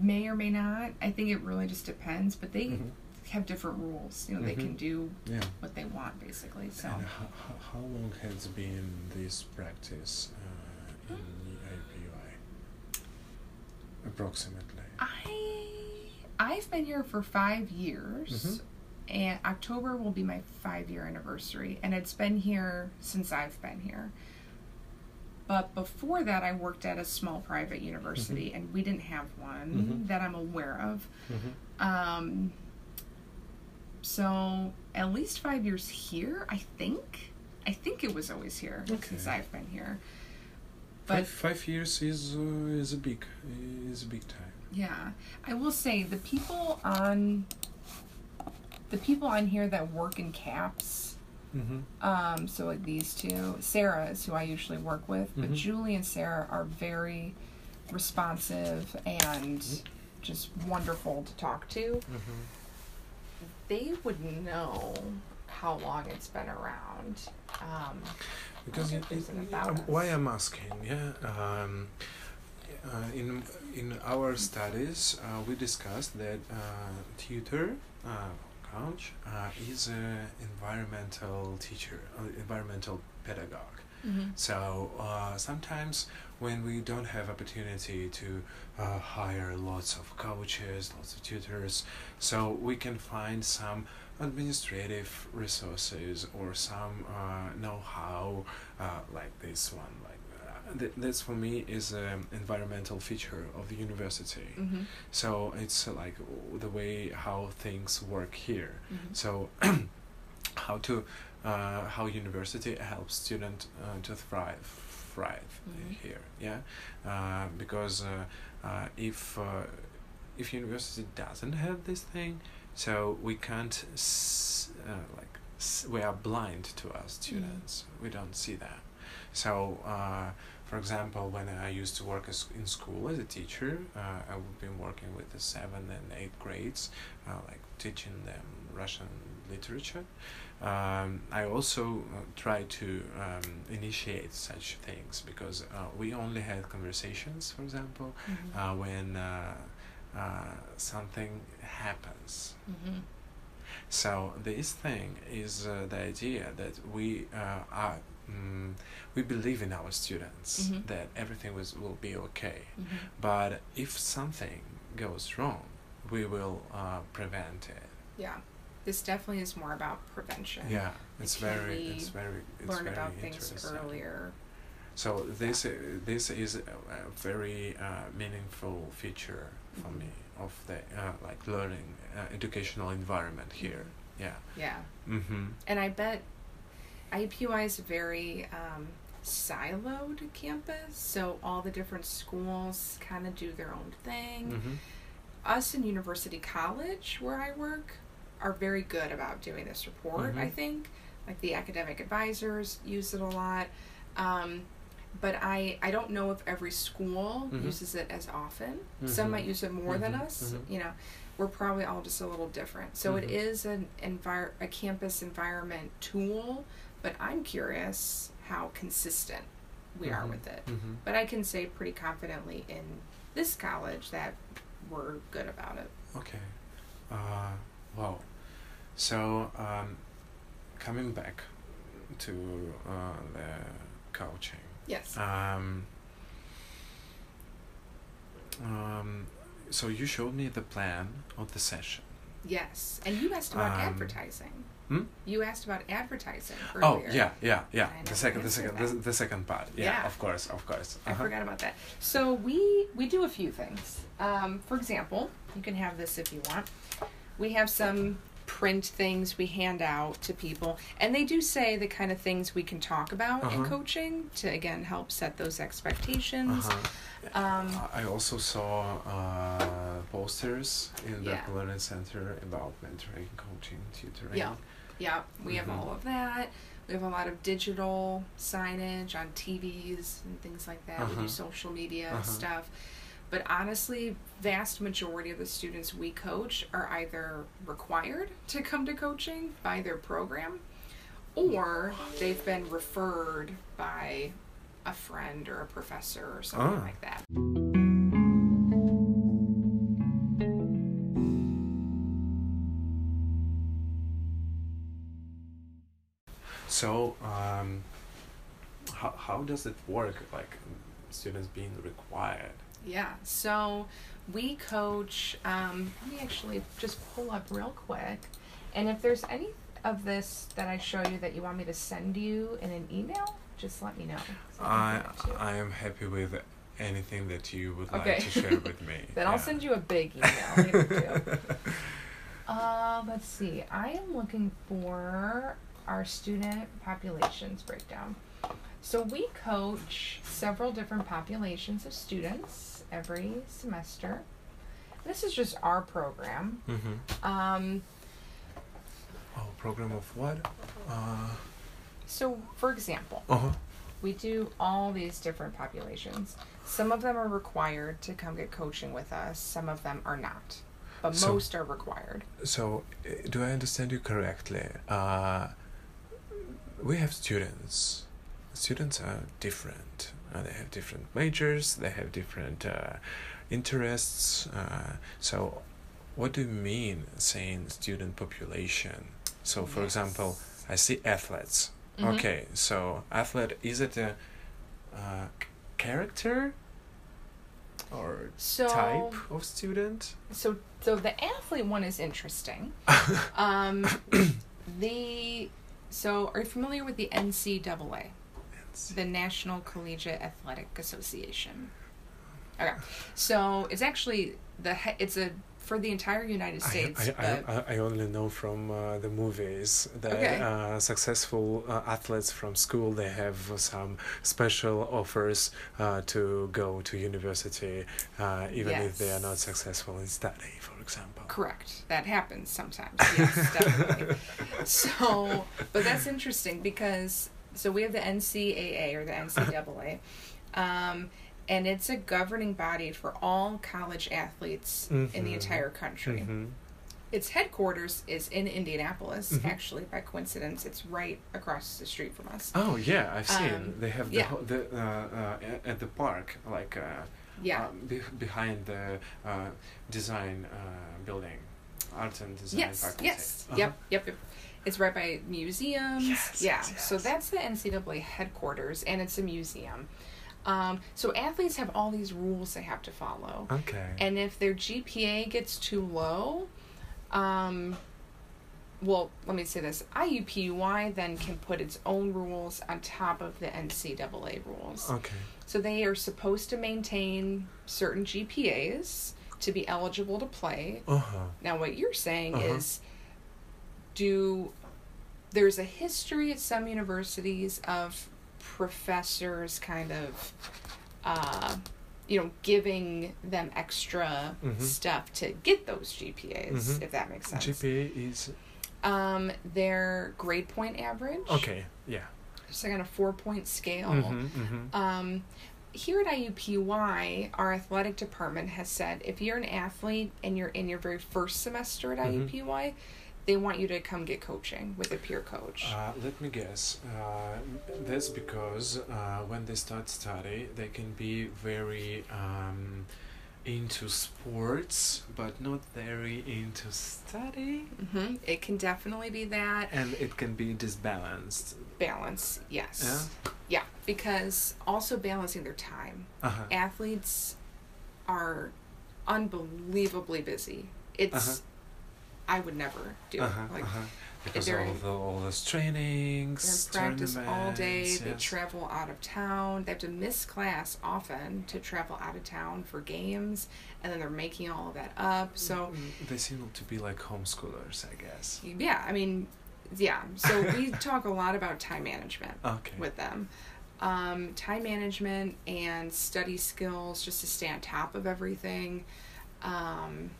may or may not. I think it really just depends, but they mhm. have different rules. You know, they Mhm. can do Yeah. what they want basically. So And how, how long has been this practice uh, in IUPUI? Approximately. I I've been here for five years. And October will be my five year anniversary, and it's been here since I've been here. But before that, I worked at a small private university, and we didn't have one Mhm. that I'm aware of. Mhm. Um, so at least five years here, I think. I think it was always here since I've been here. Five, But five years is uh, is a big is a big time. yeah, I will say the people on the people on here that work in caps. Mm-hmm. Um, so like these two, Sarah is who I usually work with, but Mhm. Julie and Sarah are very responsive and Mhm. just wonderful to talk to. Mm-hmm. They would know how long it's been around. Um, Because it, it um, why I'm asking, yeah, um, uh, in in our studies uh, we discussed that uh, tutor uh, uh, is an environmental teacher, uh, environmental pedagogue. So uh, sometimes when we don't have opportunity to uh, hire lots of coaches, lots of tutors, so we can find some administrative resources or some uh, know-how uh, like this one. Th- this for me is an environmental feature of the university. Mm-hmm. So it's uh, like w- the way how things work here. Mm-hmm. So how to uh, how university helps student uh, to thrive thrive Mhm. here yeah uh, because uh, uh, if uh, if university doesn't have this thing so we can't s- uh, like s- we are blind to our students we don't see that So, uh, for example, when I used to work as in school as a teacher, uh, I would be working with the seventh and eighth grades, uh, like teaching them Russian literature. Um, I also uh, try to um, initiate such things because uh, we only had conversations, for example, Mhm. uh, when uh, uh, something happens. Mhm. So this thing is uh, the idea that we uh, are mm, we believe in our students Mhm. that everything was, will be okay. Mhm. But if something goes wrong, we will uh, prevent it. Yeah. This definitely is more about prevention. Yeah, it's very, it's very, it's Learn very about things earlier. So this uh, this is a, a very uh, meaningful feature for Mhm. me of the uh, like learning uh, educational environment here. Yeah. Yeah. Mm-hmm. And I bet IUPUI is a very um, siloed campus, so all the different schools kind of do their own thing. Mm-hmm. Us in University College, where I work, are very good about doing this report, I Mhm. think. Like the academic advisors use it a lot. Um, but I, I don't know if every school Mhm. uses it as often. Some Mhm. might use it more than Mhm, us. mhm. You know, we're probably all just a little different. So it is an envir- a campus environment tool, but I'm curious how consistent we are Mhm. with it. Mm-hmm. But I can say pretty confidently in this college that we're good about it. Okay. Uh, wow. So, um, coming back to uh, the coaching. Yes. Um, um, so you showed me the plan of the session. yes. And you asked about um, advertising. Hmm? You asked about advertising Oh yeah, yeah, yeah. The second, the second, the, the second part. Yeah, Yeah. of course, of course. I Uh-huh. forgot about that. So we we do a few things. Um, for example, you can have this if you want. We have some print things we hand out to people, and they do say the kind of things we can talk about in Uh-huh. coaching to again help set those expectations. Uh-huh. Um, I also saw uh, posters in the Yeah. Learning Center about mentoring, coaching, tutoring. Yeah. Yeah, we have Mhm. all of that. We have a lot of digital signage on TVs and things like that. We Uh-huh. do social media Uh-huh. stuff. But honestly, vast majority of the students we coach are either required to come to coaching by their program or they've been referred by a friend or a professor or something Ah. like that. So, um, how, how does it work? Like, students being required? Yeah, so we coach. Um, let me actually just pull up real quick. And if there's any of this that I show you that you want me to send you in an email, just let me know. I, can do that too. I am happy with anything that you would Okay. like to share with me. then I'll send you a big email. Uh, let's see. I am looking for our student populations breakdown. So we coach several different populations of students every semester. This is just our program. Mm-hmm. Um, Oh, program of what? Uh so, for example, huh. we do all these different populations. Some of them are required to come get coaching with us, some of them are not. But So- most are required. So, uh, do I understand you correctly? Uh, we have students. Students are different. Uh, they have different majors. They have different uh, interests. Uh, so, what do you mean saying student population? So, for example, I see athletes. Mhm. Okay, so athlete is it a uh, character or So, type of student? so, so the athlete one is interesting. Um, the so are you familiar with the NCAA, the National Collegiate Athletic Association? Okay, so it's actually the it's a for the entire United States. I, I, I, I only know from uh, the movies that Okay. uh, successful uh, athletes from school they have some special offers uh, to go to university uh, even if they are not successful in study, for example. Correct. That happens sometimes. Yes, definitely. So, but that's interesting because So we have the NCAA or the NCAA, um, and it's a governing body for all college athletes in the Mhm. entire country. hmm Its headquarters is in Indianapolis. Mhm. Actually, by coincidence, it's right across the street from us. Oh yeah, I've seen. Um, they have the, yeah. ho- the uh, uh, at the park, like uh, Yeah. uh, be- behind the uh, design uh, building, art and design yes. faculty. Yes. Uh-huh. Yep. Yep. Yep. It's right by museums. Yes, yeah. yes, So that's the NCAA headquarters, and it's a museum. Um, so athletes have all these rules they have to follow. Okay. And if their GPA gets too low, um, well, let me say this IUPUI then can put its own rules on top of the NCAA rules. okay. So they are supposed to maintain certain GPAs to be eligible to play. Uh huh. Now, what you're saying Uh-huh. is do there's a history at some universities of professors kind of uh, you know giving them extra Mhm. stuff to get those GPAs Mhm. if that makes sense. GPA is Um, their grade point average. okay. Yeah. It's like on a four point scale. Mm-hmm, mm-hmm. Um, here at IUPUI, our athletic department has said if you're an athlete and you're in your very first semester at Mhm. IUPUI, they want you to come get coaching with a peer coach. Uh, let me guess. Uh, that's because uh, when they start study, they can be very um, into sports, but not very into study, hmm It can definitely be that and it can be disbalanced. balance. Yes. Yeah, because also balancing their time. Uh huh. Athletes are unbelievably busy. It's Uh-huh. I would never do Uh-huh, it. Like uh-huh. Because all the all those trainings They're in practice all day. tournaments, They travel out of town. They have to miss class often to travel out of town for games, and then they're making all of that up. So, Mm, they seem to be like homeschoolers, I guess. yeah, I mean, yeah. So we talk a lot about time management Okay. with them. Um, time management and study skills just to stay on top of everything. Um,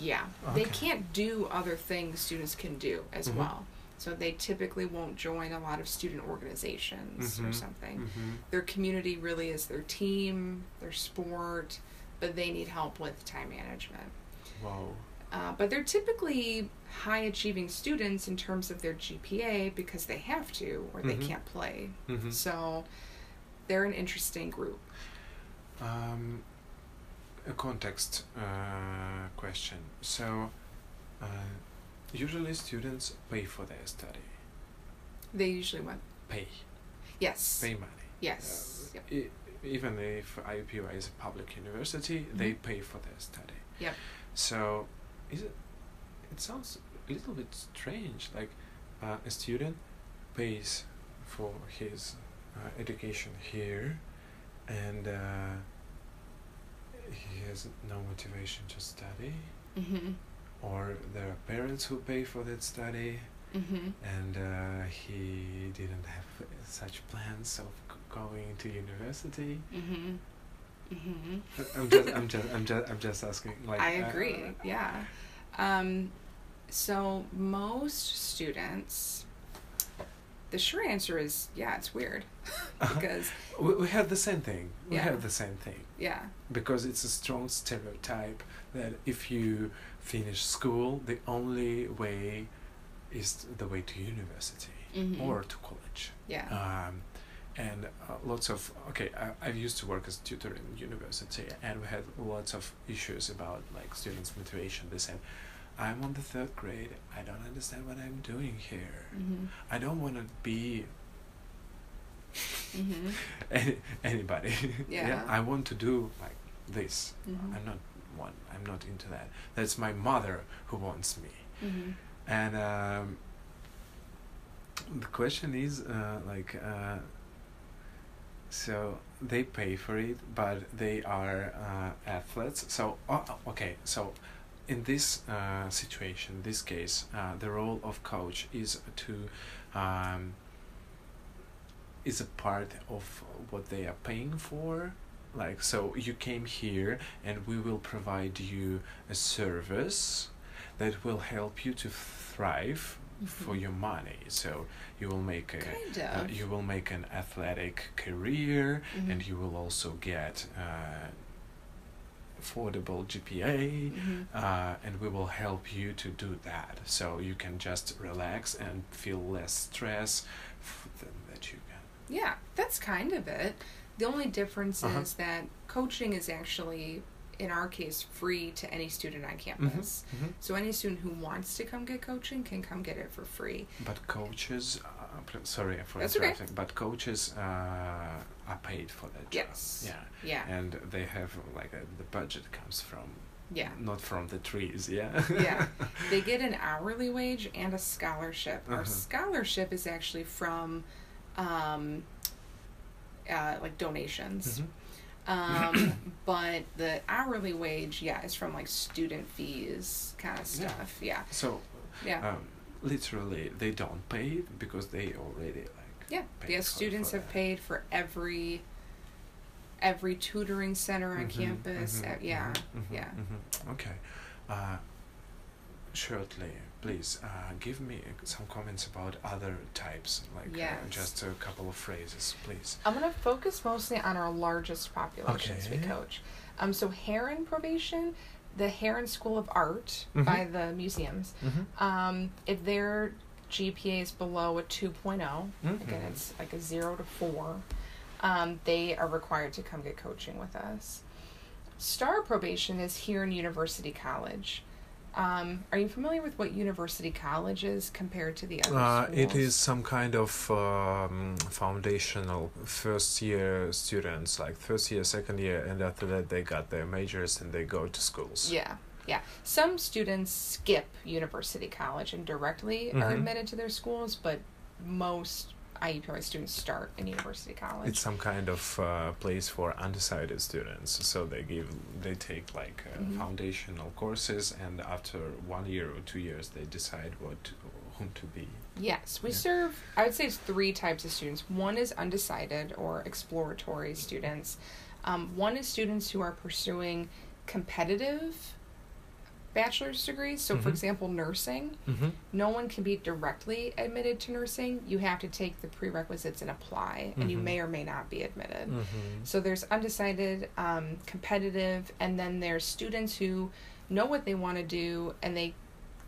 yeah, they can't do other things students can do as Mhm. well. So they typically won't join a lot of student organizations or Mhm. something. Mm-hmm. Their community really is their team, their sport, but they need help with time management. Wow. Uh, but they're typically high achieving students in terms of their GPA because they have to or they Mhm. can't play. Mm-hmm. So they're an interesting group. Um, a context uh, question. So, uh, usually students pay for their study. They usually went, Pay. yes, Pay money. yes, yep. E- even if IUPUI is a public university, they Mhm. pay for their study. Yep. So, is it? It sounds a little bit strange. Like uh, a student pays for his uh, education here, and uh, he has no motivation to study, Mm-hmm. or there are parents who pay for that study, Mm-hmm. and uh, he didn't have such plans of g- going to university. Mm-hmm. Mm-hmm. I'm just, I'm just, I'm just, I'm just asking. Like, I uh, agree. yeah. Um, so most students, the sure answer is yeah, it's weird Uh-huh. because we, we have the same thing. We Yeah. have the same thing yeah, because it's a strong stereotype that if you finish school, the only way is the way to university Mhm. or to college. yeah, Um, and uh, lots of okay, I, I used to work as tutor in university, and we had lots of issues about like students' motivation. They said, "I'm on the third grade. I don't understand what I'm doing here. mm-hmm. I don't want to be Mm-hmm. any, anybody. Yeah. I want to do like this. Mm-hmm. I'm not one. I'm not into that. That's my mother who wants me." Mm-hmm. And um, the question is uh, like, uh, so they pay for it, but they are uh, athletes. So oh, okay, so in this uh, situation, this case, uh, the role of coach is to um, is a part of what they are paying for. Like so, you came here, and we will provide you a service that will help you to thrive for your money. So you will make a Kind uh, you will make an athletic career, Mhm. and you will also get uh, affordable GPA. Mhm. Uh, and we will help you to do that, so you can just relax and feel less stress f- that you can. Yeah, that's kind of it. The only difference Uh-huh. is that coaching is actually, in our case, free to any student on campus. Mhm. So any student who wants to come get coaching can come get it for free. But coaches, uh, sorry for That's okay. but coaches uh, are paid for that job. Yes. Yeah. Yeah. And they have like a, the budget comes from Yeah. not from the trees. Yeah. Yeah. They get an hourly wage and a scholarship. Our Uh-huh. scholarship is actually from um, uh, like donations. Mhm. Um, but the hourly wage, yeah, is from like student fees kind of stuff. Yeah. So Yeah. um, literally, they don't pay because they already. Yeah, paid yes, students have paid for every every tutoring center on Mhm, campus. mhm, uh, yeah, mhm, mhm, yeah. mhm. Okay. Uh, shortly, please uh, give me some comments about other types, like uh, Yes. just a couple of phrases, please. I'm gonna focus mostly on our largest populations we coach. Um, so Heron probation, the Heron School of Art Mhm. by the museums. Mm-hmm. Um, if their GPA is below a 2.0, again Mhm. it's like a zero to four, um, they are required to come get coaching with us. Star probation is here in University College. Um, are you familiar with what University College is compared to the other Uh, schools? it is some kind of um, foundational first year students, like first year, second year, and after that they got their majors and they go to schools. Yeah, yeah. Some students skip University College and directly are Mhm. admitted to their schools, but most IUPUI students start in University College. It's some kind of uh, place for undecided students. So they give, they take like uh, Mhm. foundational courses, and after one year or two years, they decide what whom to be. Yes, we Yeah. serve, I would say it's three types of students. One is undecided or exploratory students. Um, one is students who are pursuing competitive bachelor's degrees. So, for Mhm. example, nursing. Mm-hmm. No one can be directly admitted to nursing. You have to take the prerequisites and apply, and you Mhm. may or may not be admitted. Mm-hmm. So there's undecided, um, competitive, and then there's students who know what they want to do and they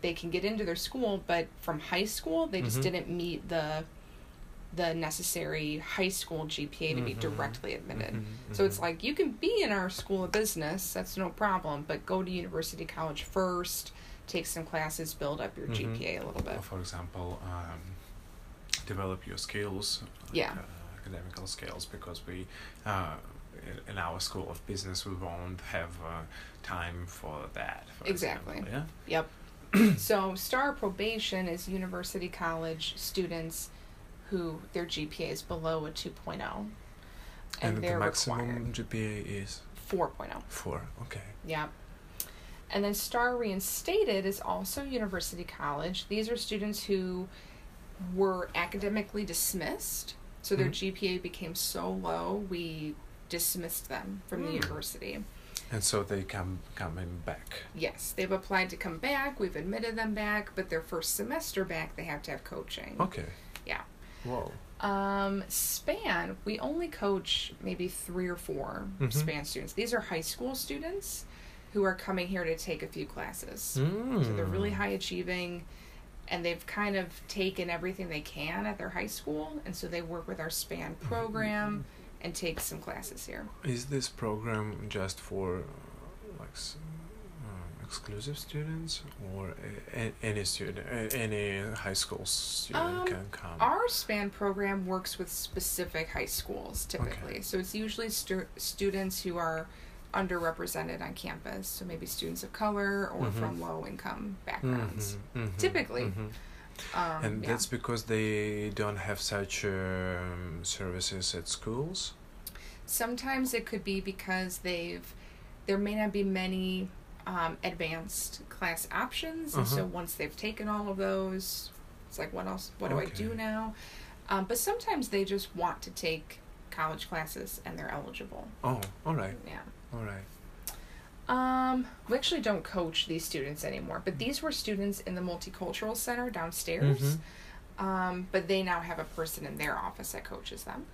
they can get into their school, but from high school they just Mhm. didn't meet the the necessary high school GPA to be Mhm. directly admitted. Mhm. So it's Mhm. like you can be in our school of business, that's no problem, but go to university college first, take some classes, build up your Mhm. GPA a little bit. Or for example, um, develop your skills, like, Yeah. uh, academical skills, because we, uh, in- in our school of business, we won't have uh, time for that. For Exactly. Example, Yep. so star probation is university college students who their GPA is below a 2.0 and, And, the maximum GPA is 4.0. four. Okay. Yeah. And then star reinstated is also university college. These are students who were academically dismissed, so their Mhm. GPA became so low we dismissed them from the Mm. university. And so they come coming back. Yes, they've applied to come back. We've admitted them back, but their first semester back, they have to have coaching. Okay. Whoa. Um, span, we only coach maybe three or 4 Mhm. span students. These are high school students who are coming here to take a few classes. So they're really Mm. high achieving and they've kind of taken everything they can at their high school and so they work with our span Mm-hmm. program and take some classes here. Is this program just for like exclusive students, or a- any student, any high school student Um, can come? Our SPAN program works with specific high schools typically. Okay. So it's usually stu- students who are underrepresented on campus. So maybe students of color or Mhm. from low income backgrounds. Mhm, mhm, Typically. mhm. Um, and yeah. that's because they don't have such um, services at schools. Sometimes it could be because they've there may not be many um, advanced class options, and so Uh-huh. once they've taken all of those, it's like, what else? What do I do now? Um, but sometimes they just want to take college classes and they're eligible. Oh, all right, Yeah. all right. Um, we actually don't coach these students anymore, but these were students in the multicultural center downstairs. Mhm. Um, but they now have a person in their office that coaches them.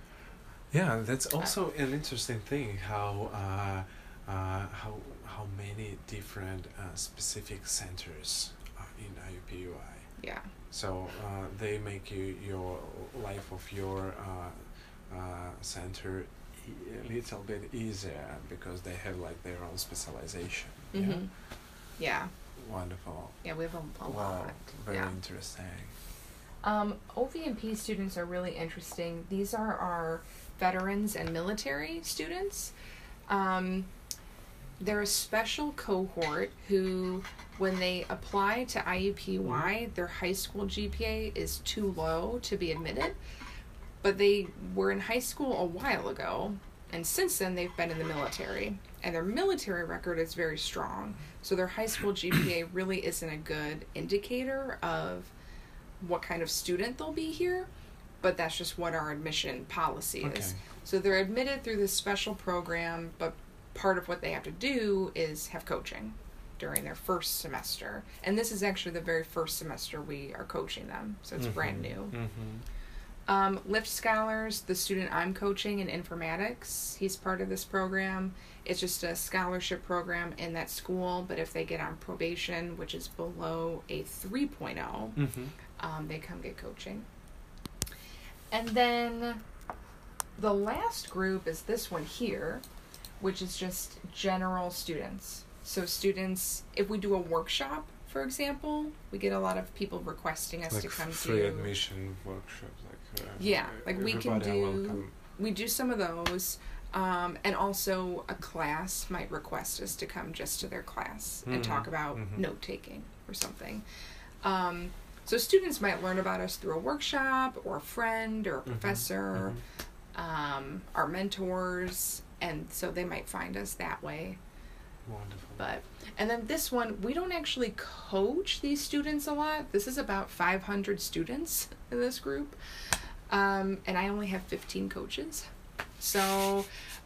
Yeah, that's also an interesting thing. How uh, uh, how how many different uh, specific centers are in IUPUI. Yeah. So uh, they make you your life of your uh, uh, center a little bit easier because they have like their own specialization. Yeah? Mm-hmm. Yeah. Wonderful. Yeah, we have a, a wow. lot. Very yeah. interesting. Um, OVMP students are really interesting. These are our veterans and military students. Um, they're a special cohort who, when they apply to IUPUI, their high school GPA is too low to be admitted. But they were in high school a while ago, and since then they've been in the military. And their military record is very strong. So their high school GPA really isn't a good indicator of what kind of student they'll be here, but that's just what our admission policy Okay. is. So they're admitted through this special program, but part of what they have to do is have coaching during their first semester. And this is actually the very first semester we are coaching them, so it's brand new. Mm-hmm. Um, Lift Scholars, the student I'm coaching in informatics, he's part of this program. It's just a scholarship program in that school, but if they get on probation, which is below a 3.0, Mm-hmm. um, they come get coaching. And then the last group is this one here, which is just general students. So, students, if we do a workshop, for example, we get a lot of people requesting us Like to come free do. admission workshops. Like uh, Yeah, like we can do-. We do some of those. Um, and also, a class might request us to come just to their class and talk about mhm. note taking or something. Um, so, students might learn about us through a workshop or a friend or a Mhm, professor, mhm. um, our mentors, and so they might find us that way. Wonderful. But and then this one, we don't actually coach these students a lot. This is about 500 students in this group, um, and I only have 15 coaches, so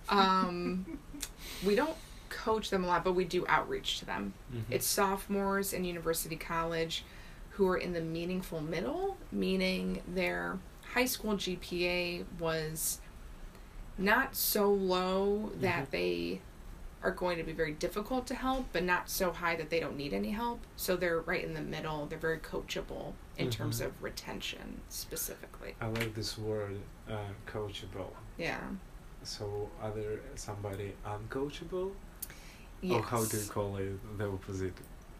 um, we don't coach them a lot, but we do outreach to them. Mhm. It's sophomores in university college who are in the meaningful middle, meaning their high school GPA was not so low that Mhm. they are going to be very difficult to help, but not so high that they don't need any help. So they're right in the middle. They're very coachable in terms Mhm. of retention specifically. I like this word, uh, coachable. Yeah. So, are there somebody uncoachable? Yes. Or how do you call it? The opposite.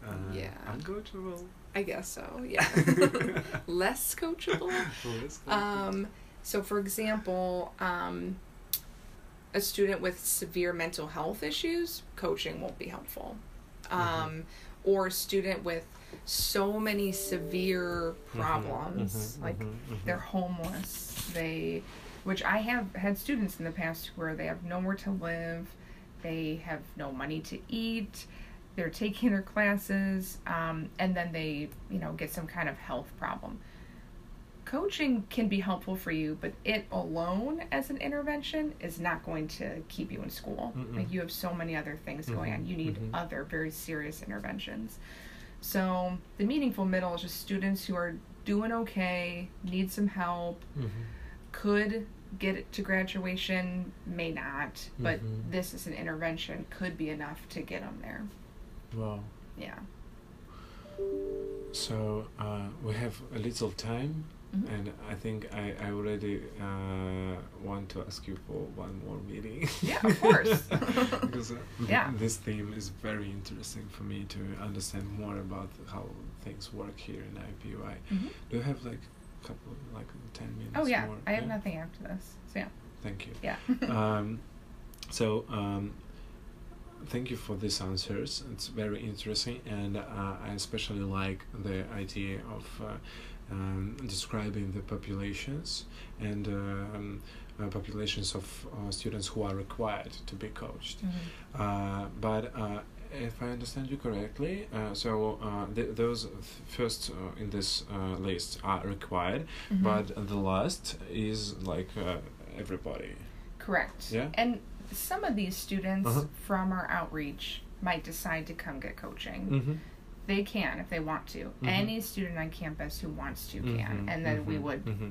Uh, Yeah. Uncoachable. I guess so. Yeah. Less coachable. Less coachable. Um, so, for example, um, a student with severe mental health issues, coaching won't be helpful. Um, Mhm. Or a student with so many severe Mhm, problems, mhm, like mhm, mhm. they're homeless, they, which I have had students in the past where they have nowhere to live, they have no money to eat, they're taking their classes, um, and then they, you know, get some kind of health problem. Coaching can be helpful for you, but it alone as an intervention is not going to keep you in school. Mm-mm. Like you have so many other things going Mhm, on. You need mhm. other very serious interventions. So the meaningful middle is just students who are doing okay, need some help, Mhm. could get it to graduation, may not, but Mhm. this is an intervention, could be enough to get them there. Wow. Yeah. So uh, we have a little time, Mhm. and I think I, I already uh, want to ask you for one more meeting. Yeah, of course. because uh, Yeah. this theme is very interesting for me to understand more about how things work here in IUPUI. Mhm. Do you have like a couple, like ten minutes? Oh yeah, more? I have nothing after this. So yeah. Thank you. Yeah. um, so um, thank you for these answers. It's very interesting, and uh, I especially like the idea of uh, um, describing the populations and um, uh, populations of uh, students who are required to be coached. Mhm. Uh, but uh, if I understand you correctly, uh, so uh, th- those th- first uh, in this uh, list are required, Mhm. but the last is like uh, everybody. Correct. Yeah? And some of these students Uh-huh. from our outreach, might decide to come get coaching. Mm-hmm. They can if they want to. Any student on campus who wants to can, and then we would Mm-hmm.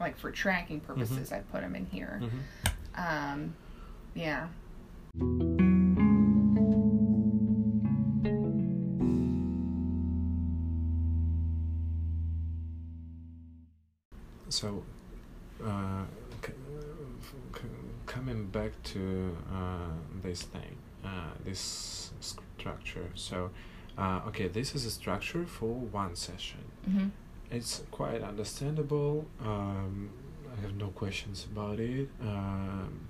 like for tracking purposes, I put them in here. Mm-hmm. Um, yeah. So, uh, c- c- coming back to uh, this thing, uh, this structure. So, uh, okay, this is a structure for one session. Mm-hmm. It's quite understandable. Um, I have no questions about it. Um,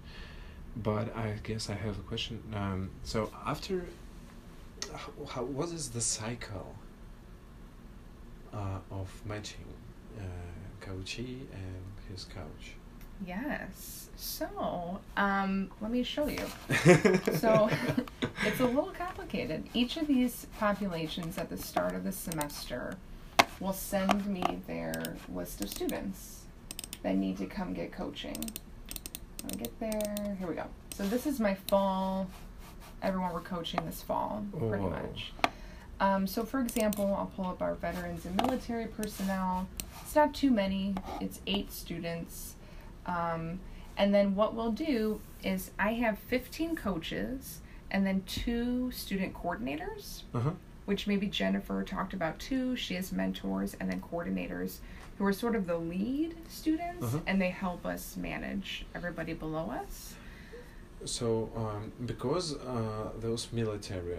but I guess I have a question. Um, so after, how, how what is the cycle uh, of matching uh, coachee and his coach? Yes. So, um, let me show you. So, it's a little complicated. Each of these populations at the start of the semester will send me their list of students that need to come get coaching. Let me get there. Here we go. So, this is my fall, everyone we're coaching this fall, pretty much. Um, so, for example, I'll pull up our veterans and military personnel. It's not too many, it's eight students. Um, and then what we'll do is I have 15 coaches and then two student coordinators, uh-huh. which maybe Jennifer talked about too. She has mentors and then coordinators who are sort of the lead students Uh-huh. and they help us manage everybody below us. So, um, because uh, those military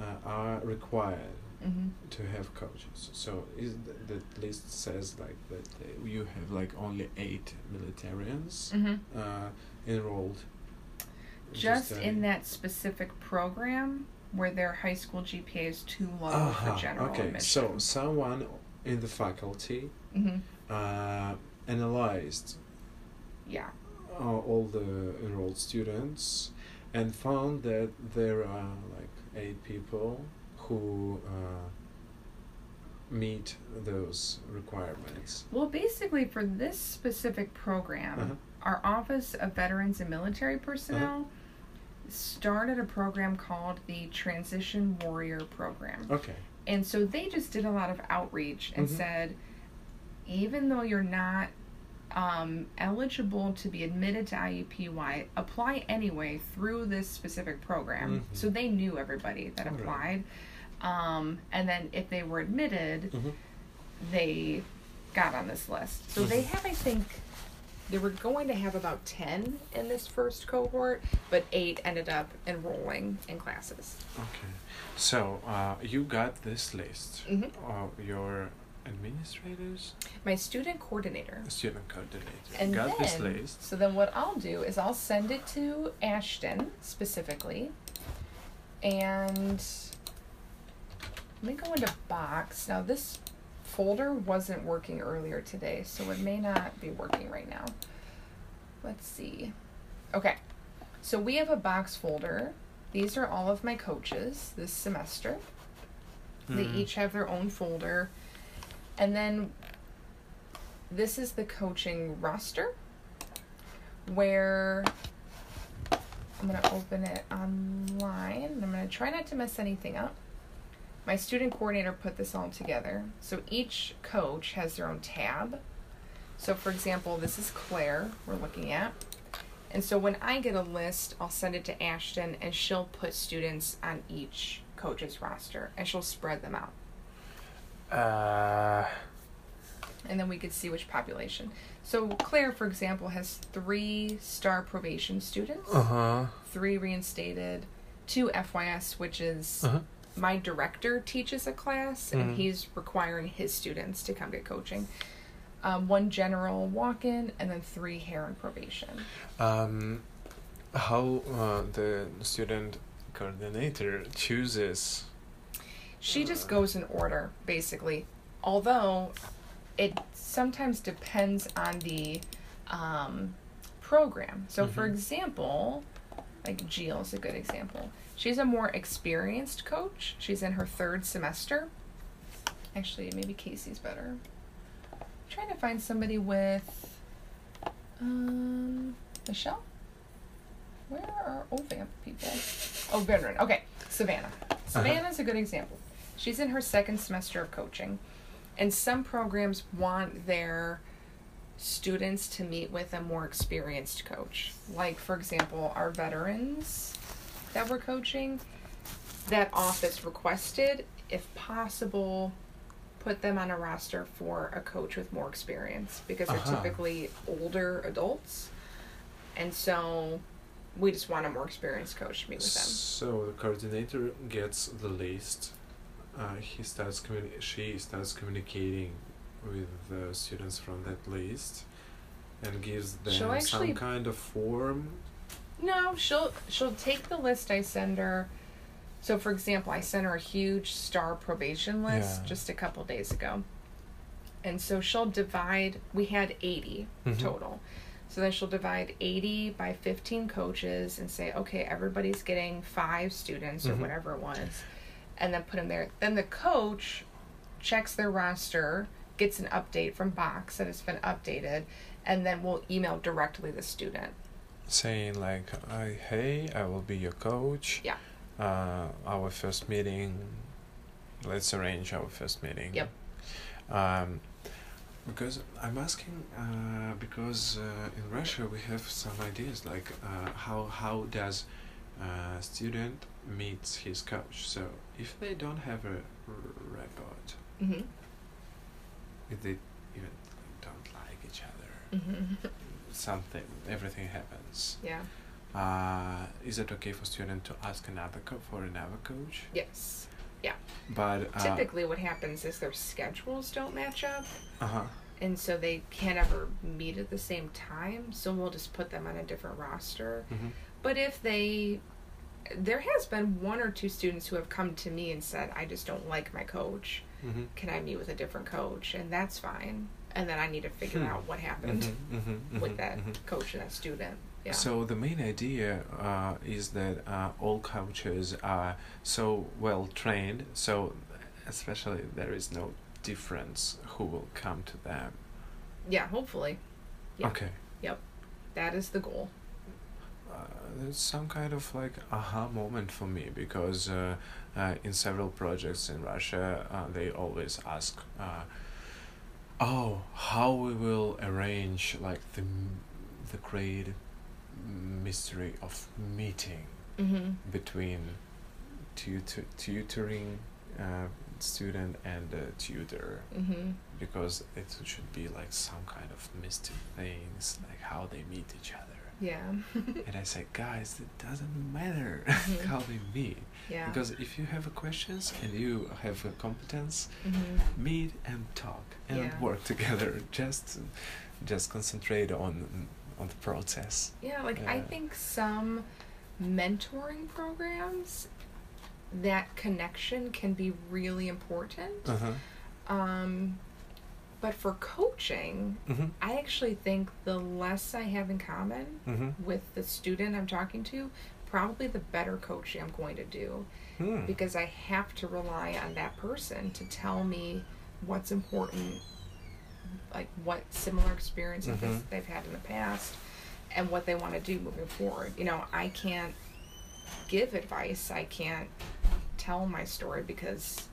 uh, are required Mm-hmm. to have coaches, so is the, list says like that uh, you have like only eight militarians Mm-hmm. uh, enrolled. Just in that specific program where their high school GPA is too low uh-huh, for general okay, admission. so someone in the faculty hmm uh, analyzed Yeah. uh, all the enrolled students and found that there are like eight people who uh, meet those requirements. Well, basically, for this specific program, Uh-huh. our Office of Veterans and Military Personnel started a program called the Transition Warrior Program. Okay. And so they just did a lot of outreach and Mhm. said, even though you're not um, eligible to be admitted to IUPUI, apply anyway through this specific program. Mhm. So they knew everybody that applied. Um, and then if they were admitted, Mhm. they got on this list. So they Mhm. have, I think, they were going to have about 10 in this first cohort, but eight ended up enrolling in classes. Okay. So uh, you got this list of your administrators, My student coordinator. student coordinator. And got then, this list. so then what I'll do is I'll send it to Ashton specifically, and let me go into box. Now this folder wasn't working earlier today, so it may not be working right now. Let's see. Okay, so we have a box folder. These are all of my coaches this semester. They Mm. each have their own folder. And then this is the coaching roster where I'm going to open it online. I'm going to try not to mess anything up. My student coordinator put this all together. So each coach has their own tab. So, for example, this is Claire we're looking at. And so when I get a list, I'll send it to Ashton and she'll put students on each coach's roster and she'll spread them out. Uh, and then we could see which population. So Claire, for example, has three star probation students, uh huh. three reinstated, two FYS, which is Uh huh. My director teaches a class, and Mhm. he's requiring his students to come get coaching. Um, one general walk-in, and then three Heron probation. Um, how uh, the student coordinator chooses? She just goes in order, basically. Although it sometimes depends on the um, program. So, for Mhm. example, like is a good example. She's a more experienced coach. She's in her third semester. Actually, maybe Casey's better. I'm trying to find somebody with um, Michelle. Where are OVAMP people? Oh, veteran. Okay. Savannah. Savannah's a good example. She's in her second semester of coaching, and some programs want their students to meet with a more experienced coach. Like, for example, our veterans that we're coaching, that office requested, if possible, put them on a roster for a coach with more experience because they're Uh-huh. typically older adults. And so we just want a more experienced coach to meet with them. So the coordinator gets the list. Uh, he starts communi- she starts communicating with the students from that list and gives them some kind of form. No, she'll she'll take the list I send her. So for example, I sent her a huge star probation list Yeah. just a couple days ago. And so she'll divide we had 80 Mhm. total. So then she'll divide 80 by 15 coaches and say, okay, everybody's getting five students or Mhm. whatever it was. And then put them there. Then the coach checks their roster, gets an update from Box that it's been updated, and then we'll email directly the student. Saying like, uh, "Hey, I will be your coach. Yeah. Uh, our first meeting. Let's arrange our first meeting. Yep. Um, because I'm asking, uh, because uh, in Russia we have some ideas like uh, how how does a student meets his coach. So if they don't have a rapport, Mm-hmm. if they even don't like each other, Mm-hmm. something, everything happens. Yeah. Uh, is it okay for student to ask another co- for another coach? Yes. Yeah. But uh, Typically, what happens is their schedules don't match up, uh huh. and so they can't ever meet at the same time. So we'll just put them on a different roster. hmm But if they, there has been one or two students who have come to me and said, "I just don't like my coach. hmm Can I meet with a different coach?" And that's fine. And then I need to figure Hmm. out what happened Mm-hmm, with that coach and that student. Yeah. So the main idea uh, is that uh, all coaches are so well trained. So especially there is no difference who will come to them. yeah. Hopefully, Yeah. Okay. Yep, that is the goal. Uh, there's some kind of like aha moment for me because uh, uh, in several projects in Russia uh, they always ask, uh, "Oh, how we will arrange like the the great mystery of meeting Mm-hmm. between tutor tutoring uh, student and the tutor Mm-hmm. because it should be like some kind of mystic things like how they meet each other." Yeah. And I say, guys, it doesn't matter Mhm. how they meet. yeah. Because if you have a questions and you have a competence, mm-hmm. meet and talk and Yeah. work together. Just, just concentrate on on the process. Yeah, like I think some mentoring programs that connection can be really important. Uh huh. Um but for coaching, Mhm. I actually think the less I have in common Mhm. with the student I'm talking to, probably the better coaching I'm going to do Hmm. because I have to rely on that person to tell me what's important, like what similar experiences Mhm. they've had in the past, and what they want to do moving forward. You know, I can't give advice. I can't tell my story because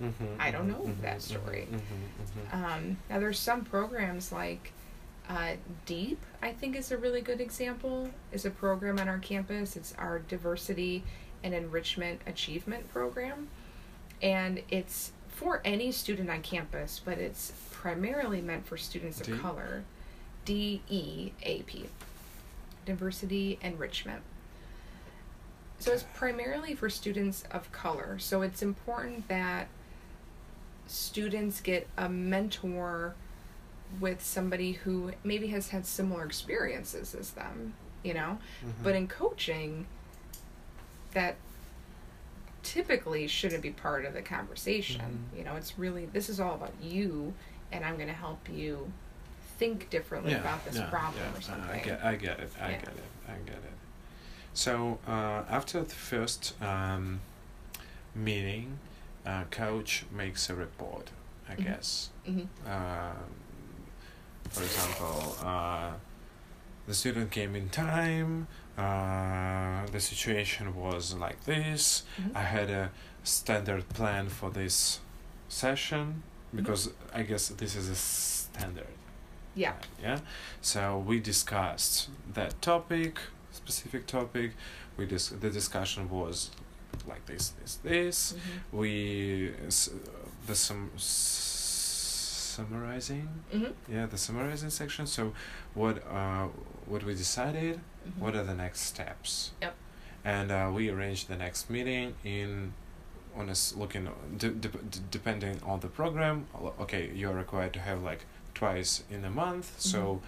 Mhm, I don't mhm, know mhm, that story. mhm, mhm. um, now there's some programs like uh, DEAP. I think is a really good example. Is a program on our campus. It's our diversity and enrichment achievement program, and it's for any student on campus, but it's primarily meant for students of D? color. D E A P. Diversity enrichment. So it's primarily for students of color. So it's important that students get a mentor with somebody who maybe has had similar experiences as them, you know? Mhm. But in coaching, that typically shouldn't be part of the conversation. Mhm. You know, it's really, this is all about you, and I'm going to help you think differently about this problem yeah, or I- something. I get, I get it. I Yeah. get it. I get it. So uh, after the first um, meeting, uh, coach makes a report. I Mhm. guess. hmm Um, for example, uh, the student came in time. Uh, the situation was like this. Mhm. I had a standard plan for this session because I guess this is a standard. Yeah. Yeah. So we discussed that topic, specific topic. We dis- the discussion was like this, this, this. Mhm. We s- the sum s- summarizing. Mhm. Yeah, the summarizing section. So what uh what we decided Mhm. what are the next steps Yep. and uh, we arranged the next meeting in on us looking de- de- depending on the program okay you're required to have like twice in a month so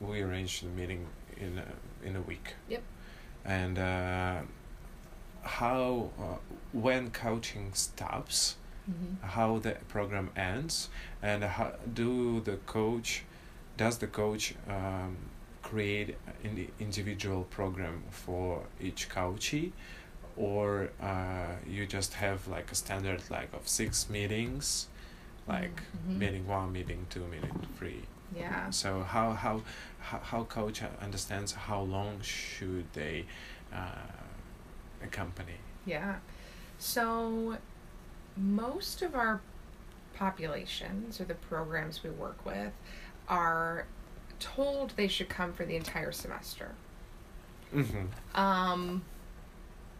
we arranged the meeting in a, in a week Yep. and uh, how uh, when coaching stops Mhm. how the program ends and how do the coach does the coach um, create an individual program for each coachee or uh, you just have like a standard like of six meetings like Mhm. meeting one meeting two meeting three Yeah. so how how how, how coach understands how long should they uh, accompany Yeah. So most of our populations or the programs we work with are told they should come for the entire semester. mm-hmm. Um,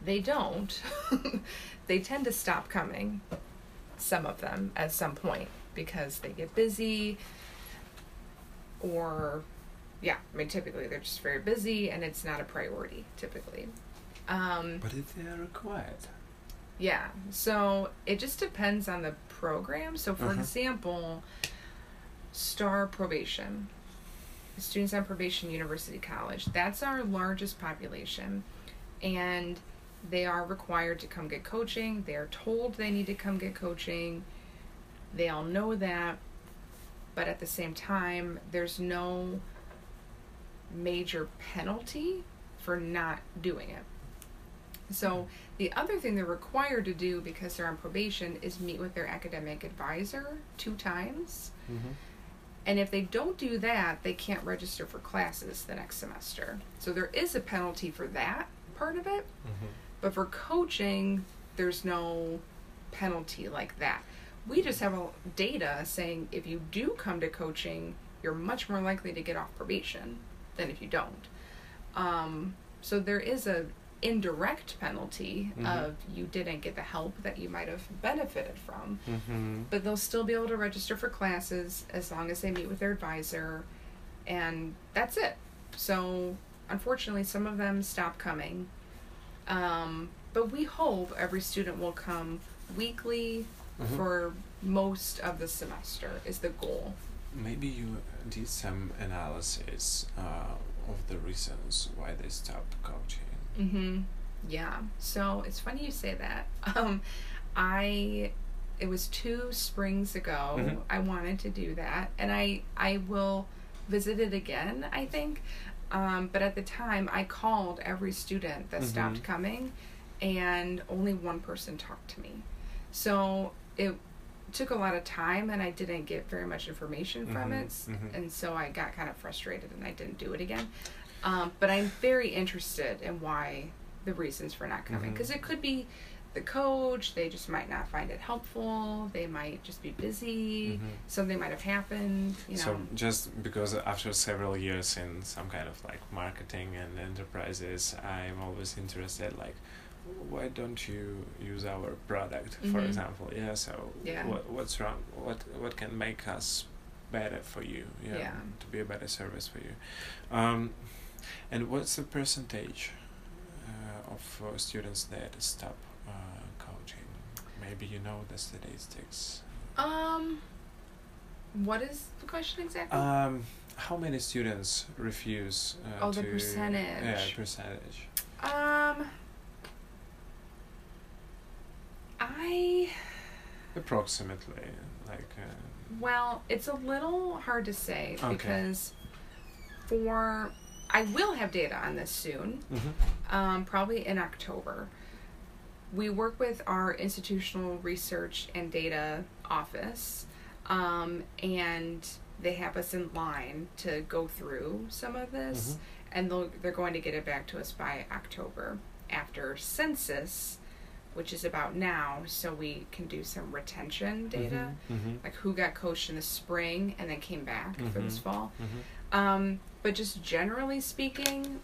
they don't. they tend to stop coming, some of them, at some point because they get busy or, yeah, I mean, typically they're just very busy and it's not a priority, typically. Um, but if they are required yeah, so it just depends on the program. So, for Uh-huh. example, STAR probation, students on probation, University College, that's our largest population. And they are required to come get coaching. They are told they need to come get coaching. They all know that. But at the same time, there's no major penalty for not doing it. So the other thing they're required to do because they're on probation is meet with their academic advisor two times. mm-hmm. And if they don't do that, they can't register for classes the next semester. So there is a penalty for that part of it. Mm-hmm. But for coaching, there's no penalty like that. We just have a data saying if you do come to coaching, you're much more likely to get off probation than if you don't. Um, so there is a indirect penalty Mhm. of you didn't get the help that you might have benefited from Mm-hmm. but they'll still be able to register for classes as long as they meet with their advisor and that's it so unfortunately some of them stop coming um, but we hope every student will come weekly Mhm. for most of the semester is the goal Maybe you did some analysis uh, of the reasons why they stopped coaching. Mm-hmm. Yeah. So it's funny you say that. Um, I it was two springs ago. Mhm. I wanted to do that, and I I will visit it again. I think, um, but at the time I called every student that stopped Mhm. coming, and only one person talked to me. So it took a lot of time, and I didn't get very much information from Mhm, it, mhm. and so I got kind of frustrated, and I didn't do it again. Um, but I'm very interested in why the reasons for not coming because it could be the coach they just might not find it helpful they might just be busy Mhm. something might have happened you know So just because after several years in some kind of like marketing and enterprises, I'm always interested like why don't you use our product for Mhm. example yeah so Yeah. what what's wrong what what can make us better for you yeah, Yeah. to be a better service for you um and what's the percentage uh, of uh, students that stop uh, coaching maybe you know the statistics um what is the question exactly um, how many students refuse? Uh, Oh, the to, percentage. Yeah, percentage. um i Approximately, like. Uh, well it's a little hard to say Okay. because for i will have data on this soon mhm. um, probably in October. We work with our institutional research and data office, um, and they have us in line to go through some of this, Mhm. and they'll, they're going to get it back to us by October after census, which is about now, so we can do some retention data, Mm-hmm. like who got coached in the spring and then came back for this Mhm. fall. Mm-hmm. Um, but just generally speaking,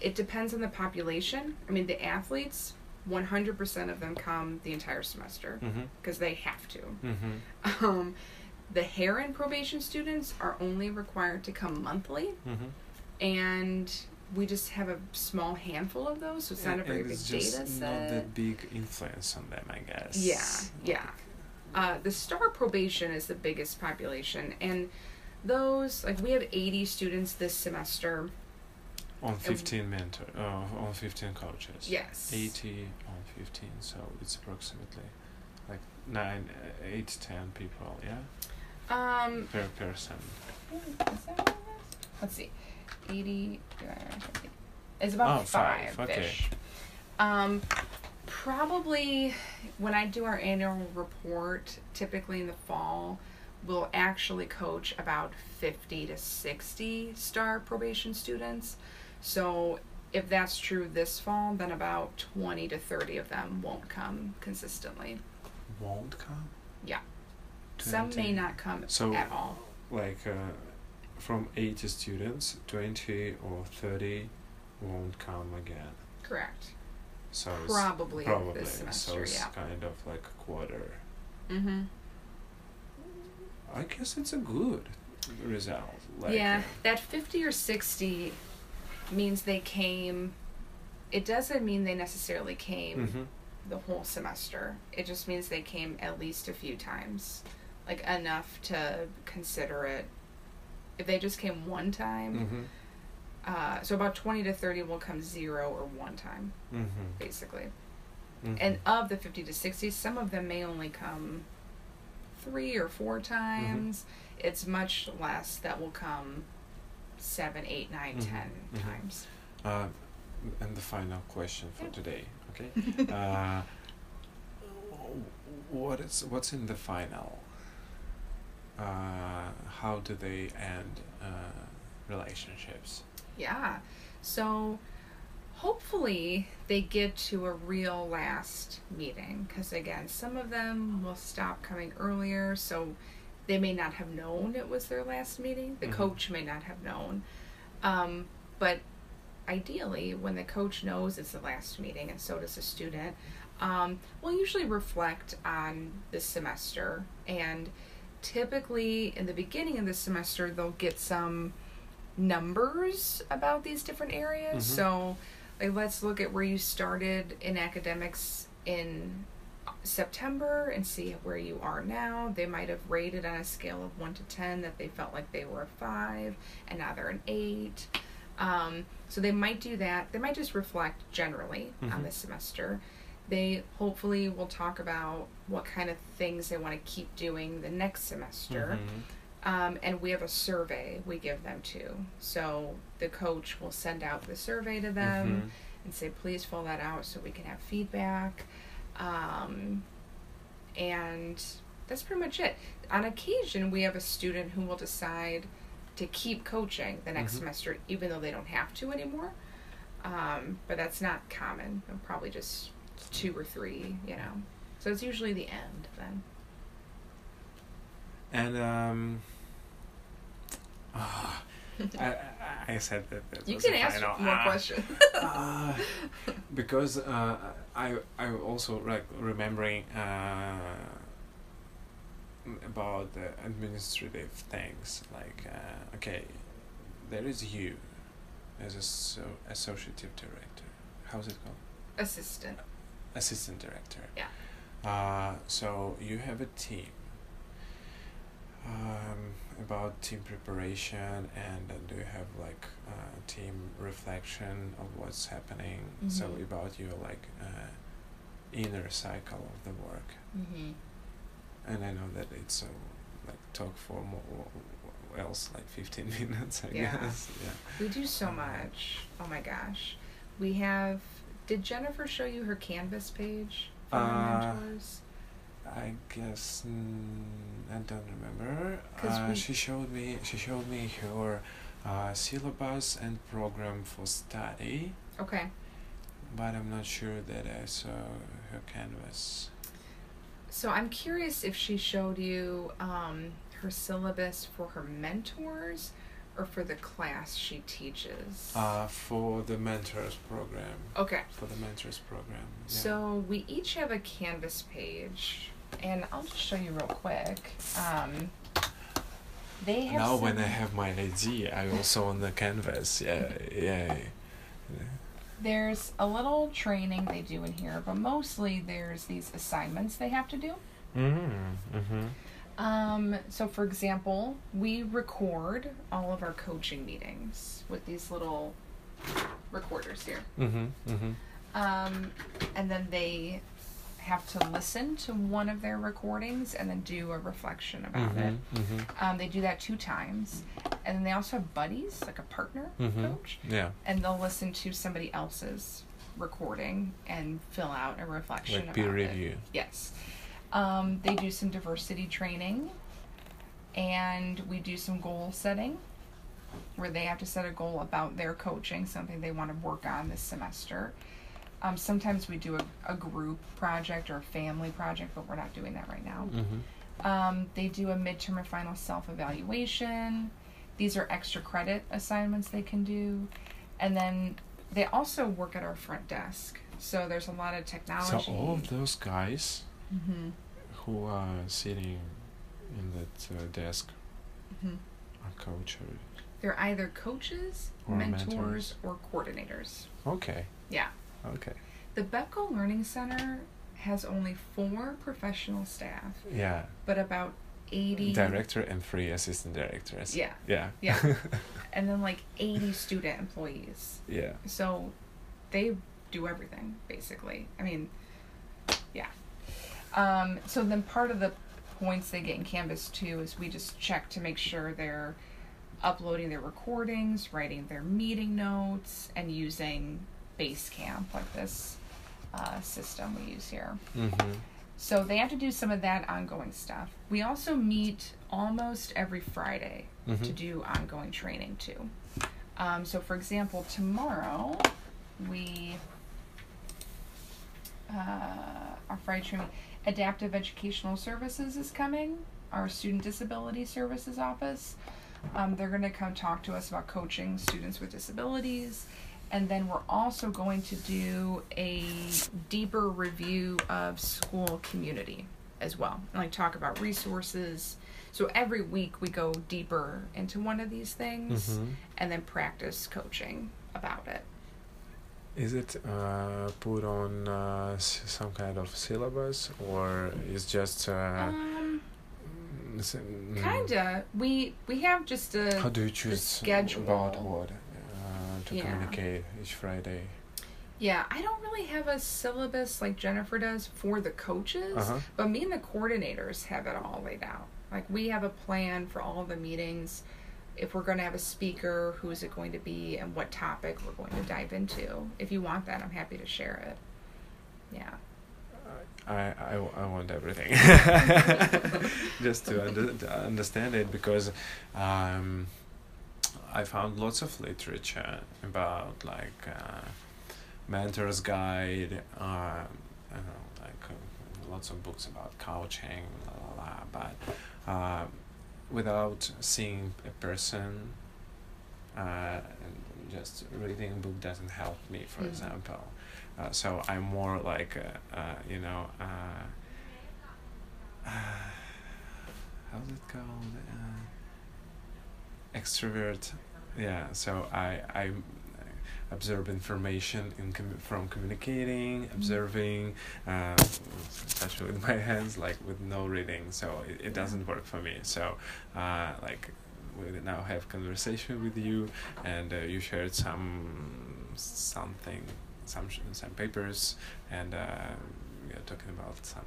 it depends on the population. I mean, the athletes, 100% of them come the entire semester Mm-hmm. because they have to. Mm-hmm. Um, the Heron probation students are only required to come monthly, Mm-hmm. and we just have a small handful of those, so it's not a very big data not set. that big influence on them, I guess. Yeah, yeah. Uh, the star probation is the biggest population, and those like we have 80 students this semester. On 15 mentor, uh, on 15 coaches. Yes. 80 on 15, so it's approximately like 9, uh, 8, 10 people, yeah? Um, Per person. is that what it is? Let's see, 80. It's about Oh, five, five. okay. Um, probably when I do our annual report, typically in the fall, we'll actually coach about 50 to 60 star probation students. So if that's true this fall, then about 20 to 30 of them won't come consistently. Won't come? Yeah. Some may not come So- at all. Like uh, from 80 students, 20 or 30 won't come again. Correct. So Probably, probably this so it's yeah. kind of like a quarter. Mm-hmm. I guess it's a good result. Like, yeah, uh, that 50 or 60 means they came. It doesn't mean they necessarily came mhm. the whole semester. It just means they came at least a few times. Like enough to consider it. If they just came one time, Mhm. uh, so about 20 to 30 will come zero or one time, Mhm. basically. Mhm. And of the 50 to 60, some of them may only come three or four times. It's much less that will come seven, eight, nine, Mhm, ten mhm. times. Uh, and the final question for Yep. today, okay? uh, what is what's in the final? Uh, how do they end uh, relationships? Yeah. So hopefully they get to a real last meeting because again, some of them will stop coming earlier, so they may not have known it was their last meeting. The Mhm. coach may not have known. Um, but ideally, when the coach knows it's the last meeting, and so does the student, um, we'll usually reflect on the semester. And typically, in the beginning of the semester, they'll get some numbers about these different areas. Mhm. So, let's look at where you started in academics in September and see where you are now. They might have rated on a scale of 1 to 10 that they felt like they were a 5, and now they're an 8. Um, so they might do that. They might just reflect generally on Mhm. the semester. They hopefully will talk about what kind of things they want to keep doing the next semester. Mhm. Um, and we have a survey we give them to. So the coach will send out the survey to them Mhm. and say, please fill that out so we can have feedback. Um, and that's pretty much it. On occasion, we have a student who will decide to keep coaching the next Mhm. semester, even though they don't have to anymore. Um, but that's not common. Probably just two or three, you know. So it's usually the end then. And um, ah, I, I said that. that You can ask final. more Ah. questions. Uh, because uh, I I also like remembering uh, about the administrative things like uh, okay there is you as a so associative director how's it called Assistant. assistant director Yeah. uh, so you have a team um, about team preparation and uh, do you have like uh, team reflection of what's happening so Mhm. about your like uh, inner cycle of the work Mm-hmm. and I know that it's so like talk for more else like 15 minutes I Yeah. guess yeah We do so much. Oh my gosh. We have. Did Jennifer show you her Canvas page for Uh, mentors? I guess mm, I don't remember. Uh, she showed me. She showed me her uh, syllabus and program for study, Okay. but I'm not sure that I saw her canvas. So I'm curious if she showed you um, her syllabus for her mentors or for the class she teaches. Uh, for the mentors program. okay. For the mentors program. yeah. So we each have a Canvas page, and I'll just show you real quick. Um, they have now when I have my ID, I also on the canvas. Yeah, yeah. there's a little training they do in here, but mostly there's these assignments they have to do. Mm-hmm. Mm-hmm. Um, so, for example, we record all of our coaching meetings with these little recorders here. Mm-hmm. Mm-hmm. Um, and then they have to listen to one of their recordings and then do a reflection about it. Mm-hmm. Um, they do that two times. And then they also have buddies, like a partner Mhm. coach, Yeah. and they'll listen to somebody else's recording and fill out a reflection Like about peer it. review. Yes. Um, they do some diversity training, and we do some goal setting, where they have to set a goal about their coaching, something they want to work on this semester. Um, sometimes we do a, a group project or a family project, but we're not doing that right now. Mm-hmm. Um, they do a midterm and final self evaluation. These are extra credit assignments they can do. And then they also work at our front desk. So there's a lot of technology. So all of those guys hmm who are sitting in that uh, desk hmm are coaches. They're either coaches, Or mentors, mentors. or coordinators. Okay. Yeah. Okay. The Bepko Learning Center has only four professional staff, Yeah. but about 80. Director and three assistant directors. Yeah. Yeah. Yeah. And then like 80 student employees. yeah. So they do everything, basically. I mean, yeah. Um, so then part of the points they get in Canvas too is we just check to make sure they're uploading their recordings, writing their meeting notes, and using Basecamp, like this uh, system we use here. Mm-hmm. So they have to do some of that ongoing stuff. We also meet almost every Friday to Mhm. do ongoing training too. Um, so, for example, tomorrow we uh, our Friday training, Adaptive Educational Services is coming. Our Student Disability Services office. Um, they're going to come talk to us about coaching students with disabilities. And then we're also going to do a deeper review of school community as well. And like talk about resources. So every week we go deeper into one of these things Mhm. and then practice coaching about it. Is it uh, put on uh, s- some kind of syllabus or is just uh, Um, s- mm, kinda. We we have just a How do you choose schedule. about what to Yeah. communicate each Friday? Yeah, I don't really have a syllabus like Jennifer does for the coaches, Uh-huh. but me and the coordinators have it all laid out. Like we have a plan for all the meetings. If we're going to have a speaker, who is it going to be, and what topic we're going to dive into. If you want that, I'm happy to share it. Yeah. I, I, I want everything just to, under, to understand it because um, I found lots of literature about like uh, mentors guide uh, I don't know like uh, lots of books about coaching la, la, la, but uh, without seeing a person uh, just reading a book doesn't help me for Mhm. example uh, so I'm more like, uh, uh, you know, uh, how's it called? Uh, extrovert. Yeah. So I I absorb information in com- from communicating, observing, uh, especially with my hands, like with no reading. So it, it doesn't work for me. So uh, like we now have conversation with you, and uh, you shared some something some sh- some papers and uh, we are talking about some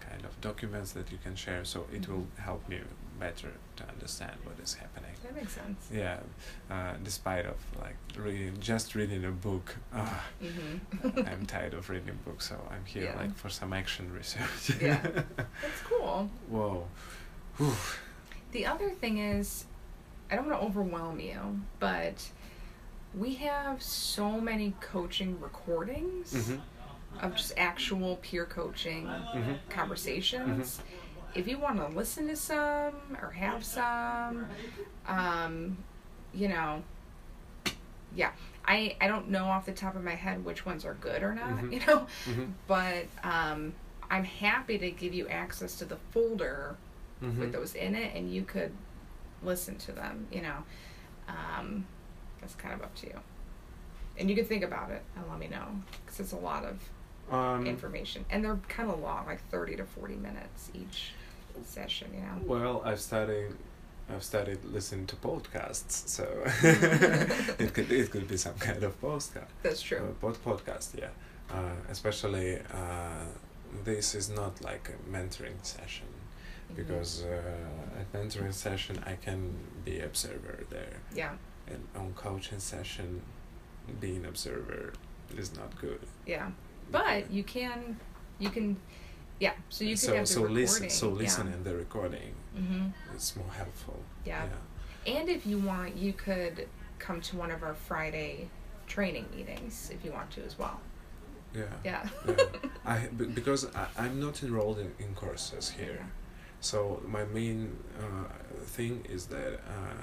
kind of documents that you can share. So it will help me better to understand what is happening. That makes sense. Yeah, uh, despite of like reading, just reading a book. Uh, Mm-hmm. I'm tired of reading books, so I'm here Yeah. like for some action research. Yeah. That's cool. Whoa. Whew. The other thing is, I don't want to overwhelm you, but we have so many coaching recordings Mhm. of just actual peer coaching Mhm. conversations. If you want to listen to some or have some, um, you know, yeah. I, I don't know off the top of my head which ones are good or not, Mhm. you know, Mhm. but um, I'm happy to give you access to the folder Mhm. with those in it, and you could listen to them. You know, um, that's kind of up to you, and you can think about it and let me know because it's a lot of Um, information, and they're kind of long, like thirty to forty minutes each session. You know. Well, I've started. I've started listening to podcasts, so it could it could be some kind of podcast. That's true. Uh, pod podcast, yeah. Uh, especially uh, this is not like a mentoring session Mhm. because uh, at mentoring session I can be observer there, Yeah. and on coaching session, being observer is not good. Yeah. But you can, you can, yeah. So you can so have the so recording. listen so listen in the recording hmm it's more helpful. Yeah. And if you want, you could come to one of our Friday training meetings if you want to as well. Yeah. Yeah. yeah. I because I, I'm not enrolled in, in courses here, so my main uh, thing is that uh,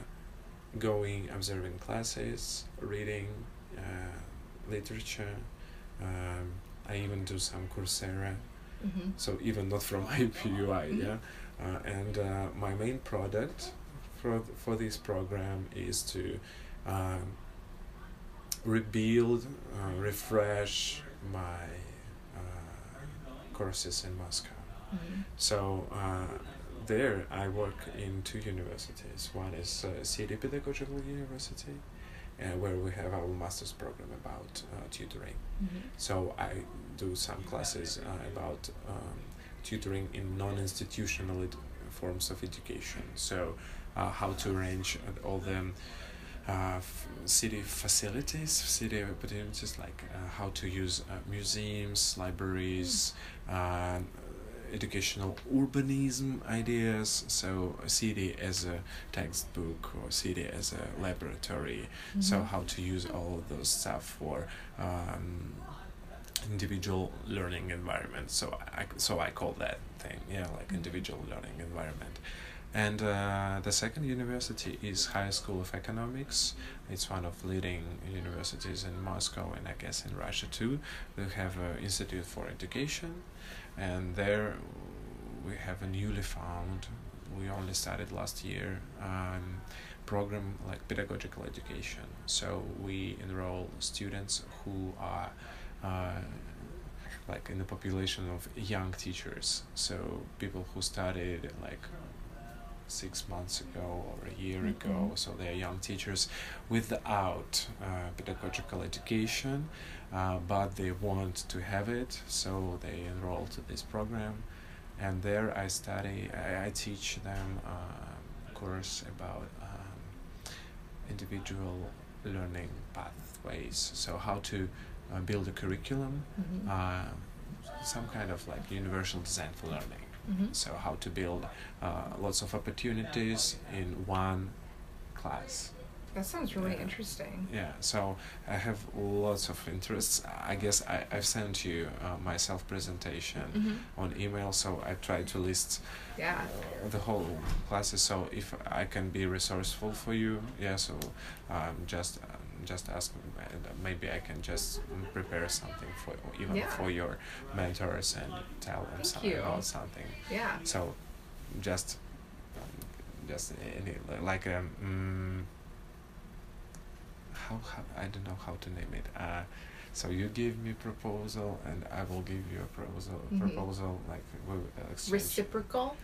going, observing classes, reading uh, literature. Um, I even do some Coursera, hmm so even not from IUPUI, yeah. Uh, and uh, my main product for th- for this program is to um, rebuild, uh, refresh my uh, courses in Moscow. hmm So uh, there, I work in two universities. One is uh, City Pedagogical University, uh, where we have our master's program about uh, tutoring. hmm So I do some classes uh, about um, tutoring in non-institutional forms of education. So uh, how to arrange all the uh, f- city facilities, city opportunities, like uh, how to use uh, museums, libraries, uh, educational urbanism ideas. So a city as a textbook or city as a laboratory. So Mhm. how to use all of those stuff for um, individual learning environment. So I so I call that thing yeah like Mhm. individual learning environment. And uh, the second university is High School of Economics. It's one of leading universities in Moscow and I guess in Russia too. They have an institute for education, and there we have a newly found. We only started last year. Um, program like pedagogical education. So we enroll students who are like in the population of young teachers. So people who started like six months ago or a year ago. Mhm. So they're young teachers without uh, pedagogical education, uh, but they want to have it. So they enroll to this program, and there I study. I, I teach them a course about um, individual learning pathways. So how to uh, build a curriculum, Mhm. uh, some kind of like universal design for learning. Mhm. So how to build uh, lots of opportunities in one class. That sounds really Yeah. interesting. Yeah. So I have lots of interests. I guess I I've sent you uh, my self presentation hmm on email. So I try to list Yeah. uh, the whole classes. So if I can be resourceful for you, yeah. So um, just um, just ask me, and uh, maybe I can just mm, prepare something for even Yeah. for your mentors and tell them Thank something you. about something. Yeah. So just just any like um. Mm, how, how I don't know how to name it. Uh, so you give me proposal and I will give you a proposal. Mhm. Proposal like we. Reciprocal.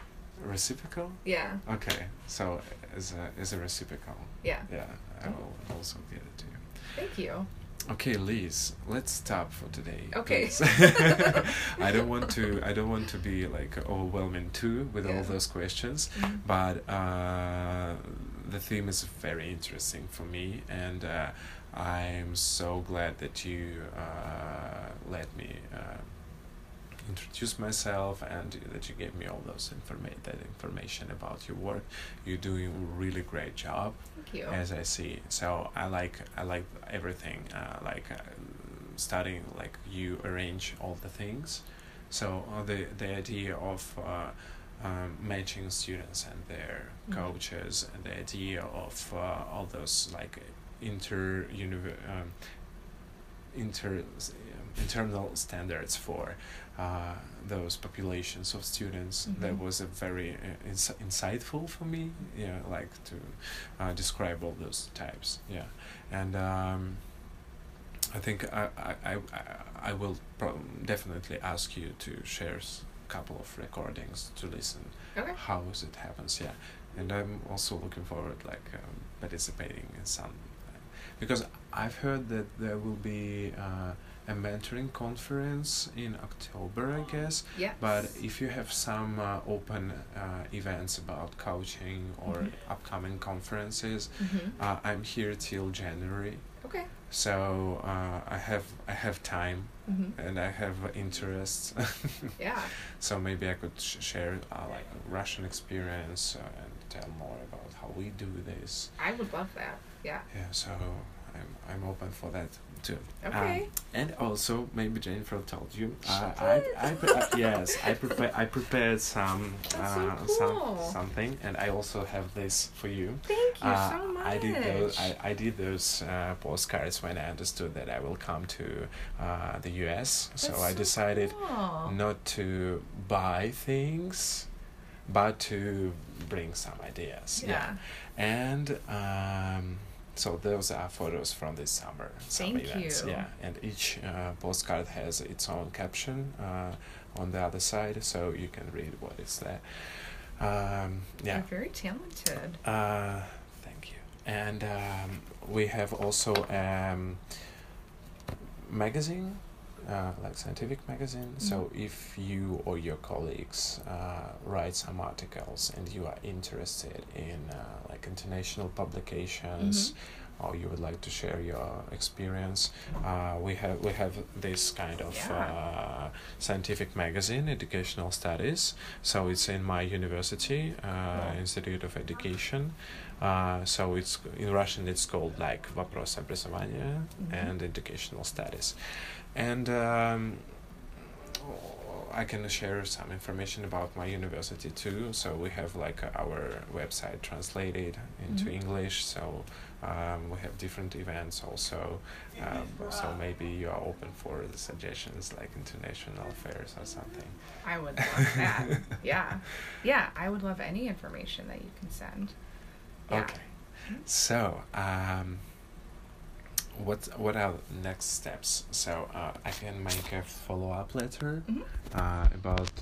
Reciprocal. Yeah. Okay, so as a as a reciprocal. Yeah. Yeah, I will also get it. Thank you. Okay, Liz, let's stop for today. Okay. I don't want to. I don't want to be like overwhelming too with all those questions, Mhm. but uh, the theme is very interesting for me, and uh, I'm so glad that you uh, let me uh, introduce myself and that you gave me all those informa- that information about your work. You're doing a really great job Thank you. as I see. So I like I like everything. Uh, like uh, starting like you arrange all the things. So uh, the the idea of uh, um, matching students and their Mhm. coaches, and the idea of uh, all those like inter um, inter internal standards for uh, those populations of students that Mhm. was a very uh, ins- insightful for me yeah like to uh, describe all those types yeah and um, I think I, I, I, I- I will pro- definitely ask you to share a couple of recordings to listen Okay. how it happens yeah and i'm also looking forward like um, participating in some because i've heard that there will be uh, a mentoring conference in october i guess Yes. but if you have some uh, open uh, events about coaching or Mhm. upcoming conferences Mhm. uh, i'm here till january Okay. so uh, i have i have time Mhm. and i have interests Yeah. so maybe I could sh- share uh, like Russian experience uh, and tell more about how we do this. I would love that. Yeah. Yeah, so I'm I'm open for that too. Um, Okay. and also, maybe Jennifer told you, uh. I, I, pre- uh, yes, I prepare I prepared some That's so uh, cool. some something, and I also have this for you. Thank you Uh, so much. I did those. I, I did those uh, postcards when I understood that I will come to uh, the U.S. so That's I decided cool. not to buy things, but to bring some ideas. Yeah. And um, so those are photos from this summer. Some Thank events. you. Yeah. And each uh, postcard has its own caption uh, on the other side, so you can read what is there. Um, yeah. You're very talented. Uh, thank you. And um, we have also um, magazine, uh, like scientific magazine. So Mhm. if you or your colleagues uh, write some articles and you are interested in uh, like international publications. Mhm. Or you would like to share your experience. Uh, we have we have this kind of Yeah. uh, scientific magazine, Educational Studies. So it's in my university, uh, Wow. Institute of Education. Uh, so it's in Russian. It's called like Вопрос образования Mhm. and Educational Studies, and um, I can share some information about my university too. So we have like our website translated into Mhm. English. So um, we have different events also. Um, so maybe you are open for the suggestions like international affairs or something. I would love that. yeah. Yeah. I would love any information that you can send. Yeah. Okay. So, um, what what are next steps? So uh, I can make a follow up letter Mhm. uh, about